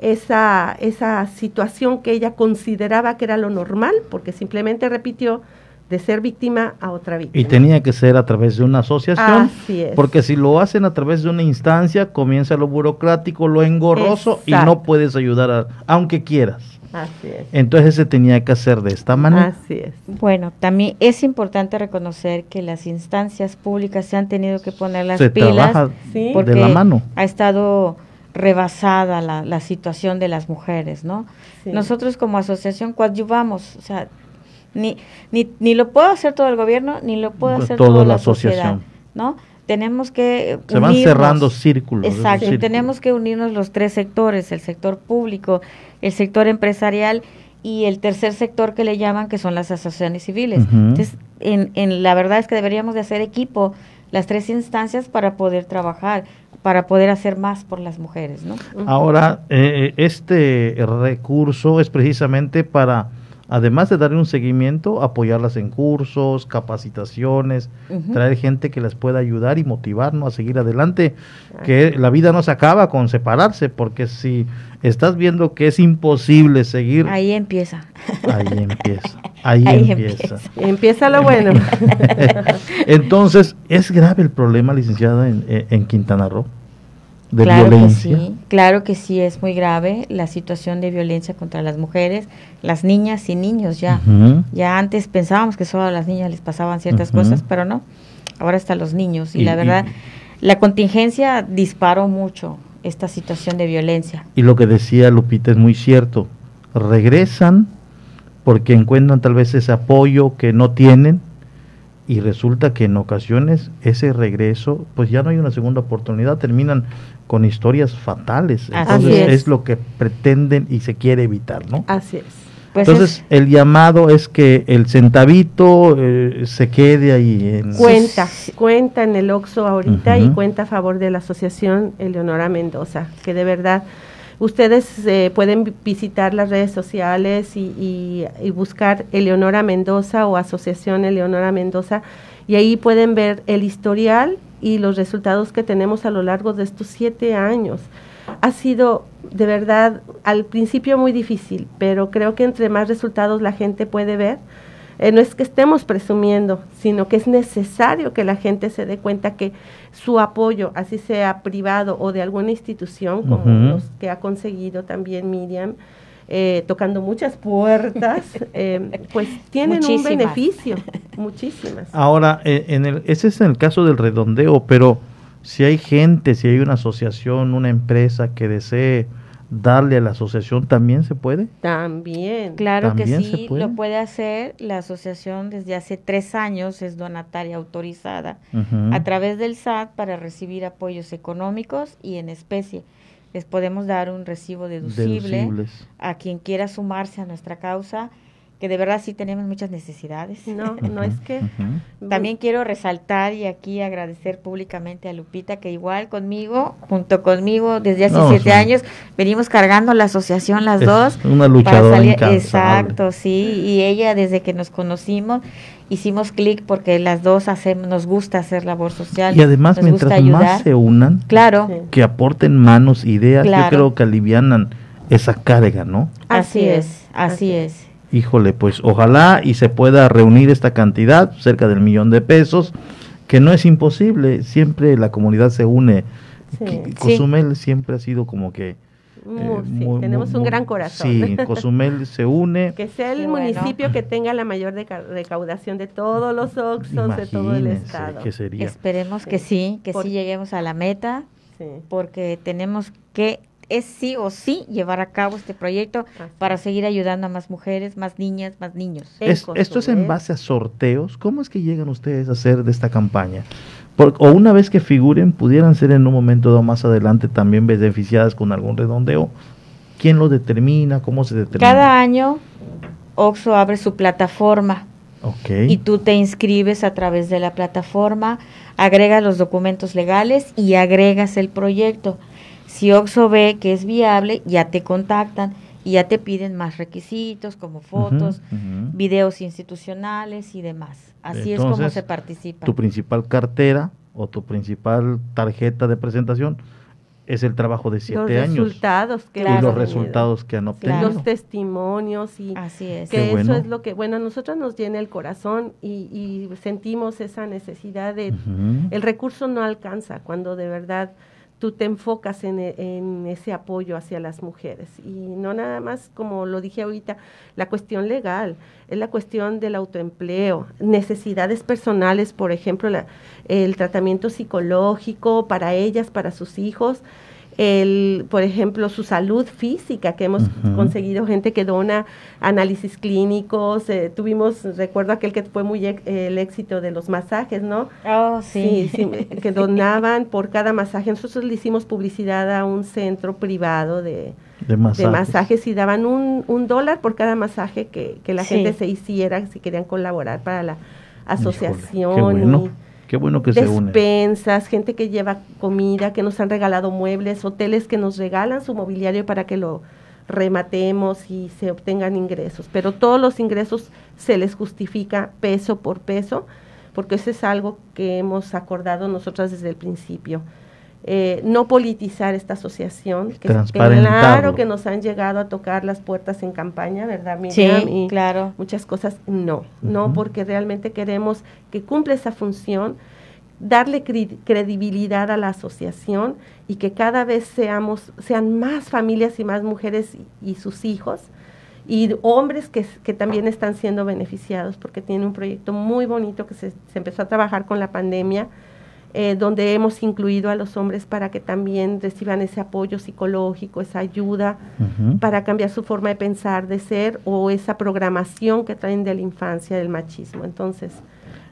esa, esa situación que ella consideraba que era lo normal, porque simplemente repitió de ser víctima a otra víctima. Y tenía que ser a través de una asociación, porque si lo hacen a través de una instancia, comienza lo burocrático, lo engorroso y no puedes ayudar a, aunque quieras. Así es. Entonces se tenía que hacer de esta manera. Así es. Bueno, también es importante reconocer que las instancias públicas se han tenido que poner las pilas porque de la mano. ha estado rebasada la, la situación de las mujeres, ¿no? Nosotros como asociación coadyuvamos, o sea, ni, ni, ni lo puedo hacer todo el gobierno, ni lo puede hacer toda, la, sociedad, ¿no? Tenemos que Se van cerrando círculos. Exacto, tenemos que unirnos los tres sectores, el sector público, el sector empresarial y el tercer sector que le llaman que son las asociaciones civiles. Entonces, en, en, la verdad es que deberíamos de hacer equipo las tres instancias para poder trabajar para poder hacer más por las mujeres. ¿no? Ahora, eh, este recurso es precisamente para, además de darle un seguimiento, apoyarlas en cursos, capacitaciones, traer gente que les pueda ayudar y motivarnos a seguir adelante, que la vida no se acaba con separarse, porque si estás viendo que es imposible seguir... Ahí empieza. Ahí empieza. Ahí, empieza. empieza. lo bueno. Entonces, ¿es grave el problema, licenciada, en, en Quintana Roo? De claro violencia. que sí, claro que sí es muy grave la situación de violencia contra las mujeres, las niñas y niños ya. Ya antes pensábamos que solo a las niñas les pasaban ciertas cosas, pero no. ahora hasta los niños. Y, la verdad, la contingencia disparó mucho esta situación de violencia. Y lo que decía Lupita es muy cierto. Regresan porque encuentran tal vez ese apoyo que no tienen y resulta que en ocasiones ese regreso, pues ya no hay una segunda oportunidad, terminan con historias fatales. Entonces es. lo que pretenden y se quiere evitar, ¿no? Así es. Pues Entonces el llamado es que el centavito eh, se quede ahí en... Cuenta, cuenta en el OXO ahorita y cuenta a favor de la asociación Eleonora Mendoza, que de verdad Ustedes eh, pueden visitar las redes sociales y, buscar Eleonora Mendoza o Asociación Eleonora Mendoza y ahí pueden ver el historial y los resultados que tenemos a lo largo de estos siete años. Ha sido de verdad al principio muy difícil, pero creo que entre más resultados la gente puede ver, eh, no es que estemos presumiendo, sino que es necesario que la gente se dé cuenta que su apoyo, así sea privado o de alguna institución, como los que ha conseguido también Miriam, eh, tocando muchas puertas, eh, pues tienen un beneficio, muchísimas. Ahora, en el, ese es en el caso del redondeo, pero si hay gente, si hay una asociación, una empresa que desee darle a la asociación también se puede? También. Claro que sí, lo puede hacer. La asociación desde hace tres años es donataria autorizada a través del SAT para recibir apoyos económicos y en especie. Les podemos dar un recibo deducible a quien quiera sumarse a nuestra causa que de verdad sí tenemos muchas necesidades. No, no es que... También quiero resaltar y aquí agradecer públicamente a Lupita, que igual conmigo, junto conmigo, desde hace siete años, venimos cargando la asociación las dos. Una luchadora Exacto, sí, y ella desde que nos conocimos hicimos clic porque las dos hacemos, nos gusta hacer labor social. Y además, mientras más se unan, claro. que aporten manos, ideas, yo creo que alivianan esa carga, ¿no? Así, es, así es. Híjole, pues ojalá y se pueda reunir esta cantidad, cerca del millón de pesos, que no es imposible, siempre la comunidad se une. Cozumel siempre ha sido como que... Eh, tenemos un gran corazón. Sí, Cozumel se une. Que sea el municipio que tenga la mayor recaudación de todos los Oxos de todo el estado. Esperemos que sí, que sí lleguemos a la meta, porque tenemos que es sí o sí llevar a cabo este proyecto para seguir ayudando a más mujeres, más niñas, más niños. esto es en base a sorteos. ¿Cómo es que llegan ustedes a hacer de esta campaña? o una vez que figuren, pudieran ser en un momento dado más adelante también beneficiadas con algún redondeo. ¿Quién lo determina? ¿Cómo se determina? Cada año OXO abre su plataforma. Y tú te inscribes a través de la plataforma, agregas los documentos legales y agregas el proyecto. Si OXO ve que es viable, ya te contactan y ya te piden más requisitos como fotos, videos institucionales y demás. Así es como se participa. Tu principal cartera o tu principal tarjeta de presentación es el trabajo de siete los años. Resultados que y los resultados que han obtenido. Los testimonios y Así es. que eso es lo que, bueno, a nosotros nos llena el corazón y, sentimos esa necesidad de, el recurso no alcanza cuando de verdad tú te enfocas en, ese apoyo hacia las mujeres. Y no nada más, como lo dije ahorita, la cuestión legal, es la cuestión del autoempleo, necesidades personales, por ejemplo, el tratamiento psicológico para ellas, para sus hijos, el, por ejemplo, su salud física, que hemos conseguido gente que dona análisis clínicos, eh, tuvimos, recuerdo aquel que fue muy el éxito de los masajes, ¿no? Oh, sí. que donaban por cada masaje. Nosotros le hicimos publicidad a un centro privado de, masajes. y daban un, un, dólar por cada masaje que, que la gente se hiciera si querían colaborar para la asociación. Qué bueno que se une. Despensas, gente que lleva comida, que nos han regalado muebles, hoteles que nos regalan su mobiliario para que lo rematemos y se obtengan ingresos. Pero todos los ingresos se les justifica peso por peso, porque eso es algo que hemos acordado nosotras desde el principio. Eh, no politizar esta asociación, que claro que nos han llegado a tocar las puertas en campaña, ¿verdad, Miriam? Sí, claro. Muchas cosas no, no, porque realmente queremos que cumpla esa función, darle credibilidad a la asociación y que cada vez seamos, sean más familias y más mujeres y, sus hijos y hombres que, que, también están siendo beneficiados porque tienen un proyecto muy bonito que se, se empezó a trabajar con la pandemia, eh, donde hemos incluido a los hombres para que también reciban ese apoyo psicológico, esa ayuda para cambiar su forma de pensar, de ser o esa programación que traen de la infancia del machismo. Entonces,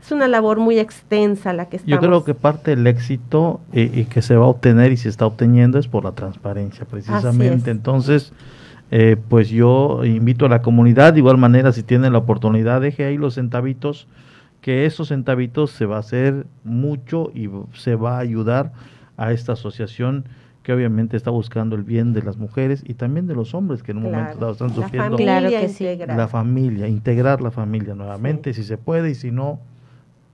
es una labor muy extensa la que estamos. Yo creo que parte del éxito eh, y que se va a obtener y se está obteniendo es por la transparencia, precisamente. es. Entonces, eh, pues yo invito a la comunidad, de igual manera, si tienen la oportunidad, deje ahí los centavitos, que esos centavitos se va a hacer mucho y se va a ayudar a esta asociación que obviamente está buscando el bien de las mujeres y también de los hombres que en un Claro. momento dado están La sufriendo familia Claro que sí. la familia, integrar la familia nuevamente, si se puede y si no,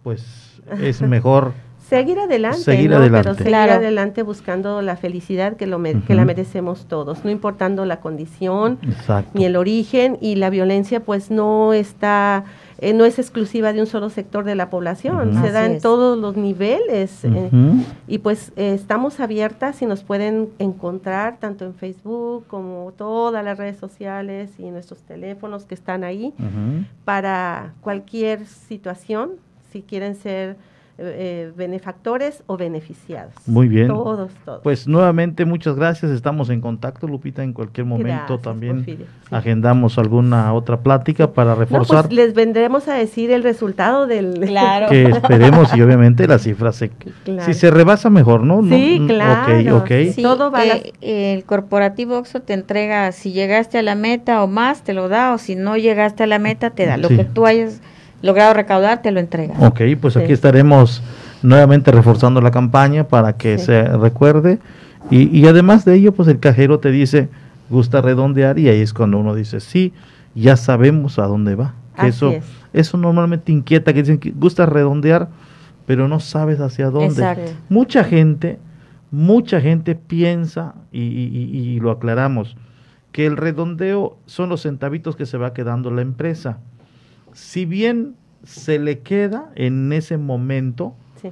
pues es mejor Seguir adelante, Seguir ¿no? adelante. Pero seguir Claro. adelante buscando la felicidad que, lo me- que la merecemos todos, no importando la condición Exacto. ni el origen y la violencia pues no está, eh, no es exclusiva de un solo sector de la población, se da en es. todos los niveles eh, y pues eh, estamos abiertas y nos pueden encontrar tanto en Facebook como todas las redes sociales y nuestros teléfonos que están ahí para cualquier situación, si quieren ser eh, benefactores o beneficiados. Muy bien. Todos, todos. Pues nuevamente muchas gracias, estamos en contacto Lupita en cualquier momento Gracias, también Porfirio, sí. agendamos alguna otra plática para No, reforzar pues les vendremos a decir el resultado del... Claro. que esperemos y obviamente la cifra se Claro. si se rebasa mejor, ¿no? No, Sí, mm, claro, Ok, ok. sí. Todo va a eh, el corporativo Oxxo te entrega si llegaste a la meta o más, te lo da, o si no llegaste a la meta, te da. Lo Sí. que tú hayas logrado recaudar, te lo entrega. Ok, pues Sí. aquí estaremos nuevamente reforzando la campaña para que Sí. se recuerde y, y además de ello, pues el cajero te dice, gusta redondear y ahí es cuando uno dice, sí, ya sabemos a dónde va. Que eso, es. eso normalmente inquieta, que dicen que gusta redondear, pero no sabes hacia dónde. Exacto. Mucha gente, mucha gente piensa, y, y- y- y lo aclaramos, que el redondeo son los centavitos que se va quedando la empresa. Si bien se le queda en ese momento, Sí.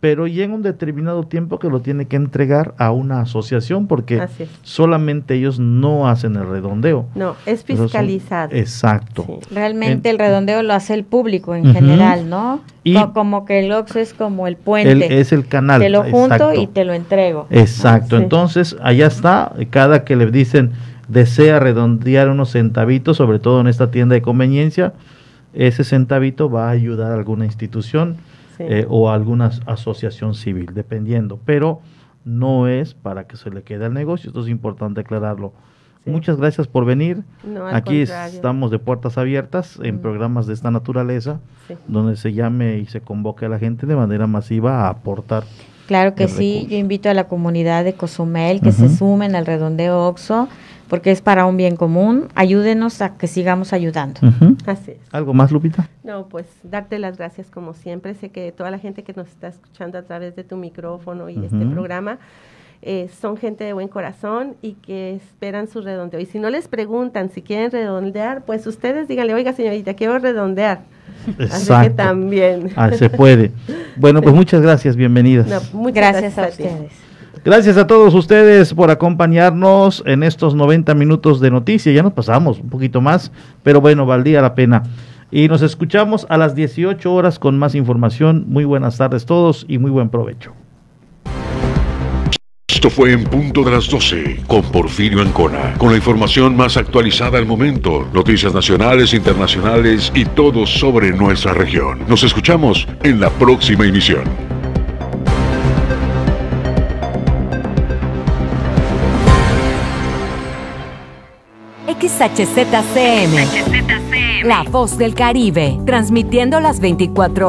pero llega un determinado tiempo que lo tiene que entregar a una asociación porque solamente ellos no hacen el redondeo. No, es son- fiscalizado. exacto. Realmente En- el redondeo lo hace el público en general, ¿no? Y- Co- como que el Oxxo es como el puente. El- es el canal, Te lo junto exacto. y te lo entrego. Exacto, Ah, sí. entonces allá está, cada que le dicen desea redondear unos centavitos, sobre todo en esta tienda de conveniencia, ese centavito va a ayudar a alguna institución Sí. eh, o a alguna as- asociación civil, dependiendo, pero no es para que se le quede al negocio, esto es importante aclararlo. Muchas gracias por venir. No, Aquí contrario. estamos de puertas abiertas en programas de esta naturaleza, Sí. donde se llame y se convoque a la gente de manera masiva a aportar. Claro que sí, yo invito a la comunidad de Cozumel que se sumen al redondeo OXO, porque es para un bien común. Ayúdenos a que sigamos ayudando. Así es. ¿Algo más, Lupita? No, pues darte las gracias como siempre. Sé que toda la gente que nos está escuchando a través de tu micrófono y este programa eh, son gente de buen corazón y que esperan su redondeo. Y si no les preguntan si quieren redondear, pues ustedes díganle, oiga señorita, quiero redondear. Así que Exacto. también. Ah, se puede. Bueno, pues muchas gracias, bienvenidas. No, muchas Gracias a ti. ustedes. Gracias a todos ustedes por acompañarnos en estos 90 minutos de noticias. Ya nos pasamos un poquito más, pero bueno, valdría la pena. Y nos escuchamos a las 18 horas con más información. Muy buenas tardes todos y muy buen provecho. Esto fue en punto de las 12 con Porfirio Ancona, con la información más actualizada al momento, noticias nacionales, internacionales y todo sobre nuestra región. Nos escuchamos en la próxima emisión. XHZCM. La voz del Caribe. Transmitiendo las 24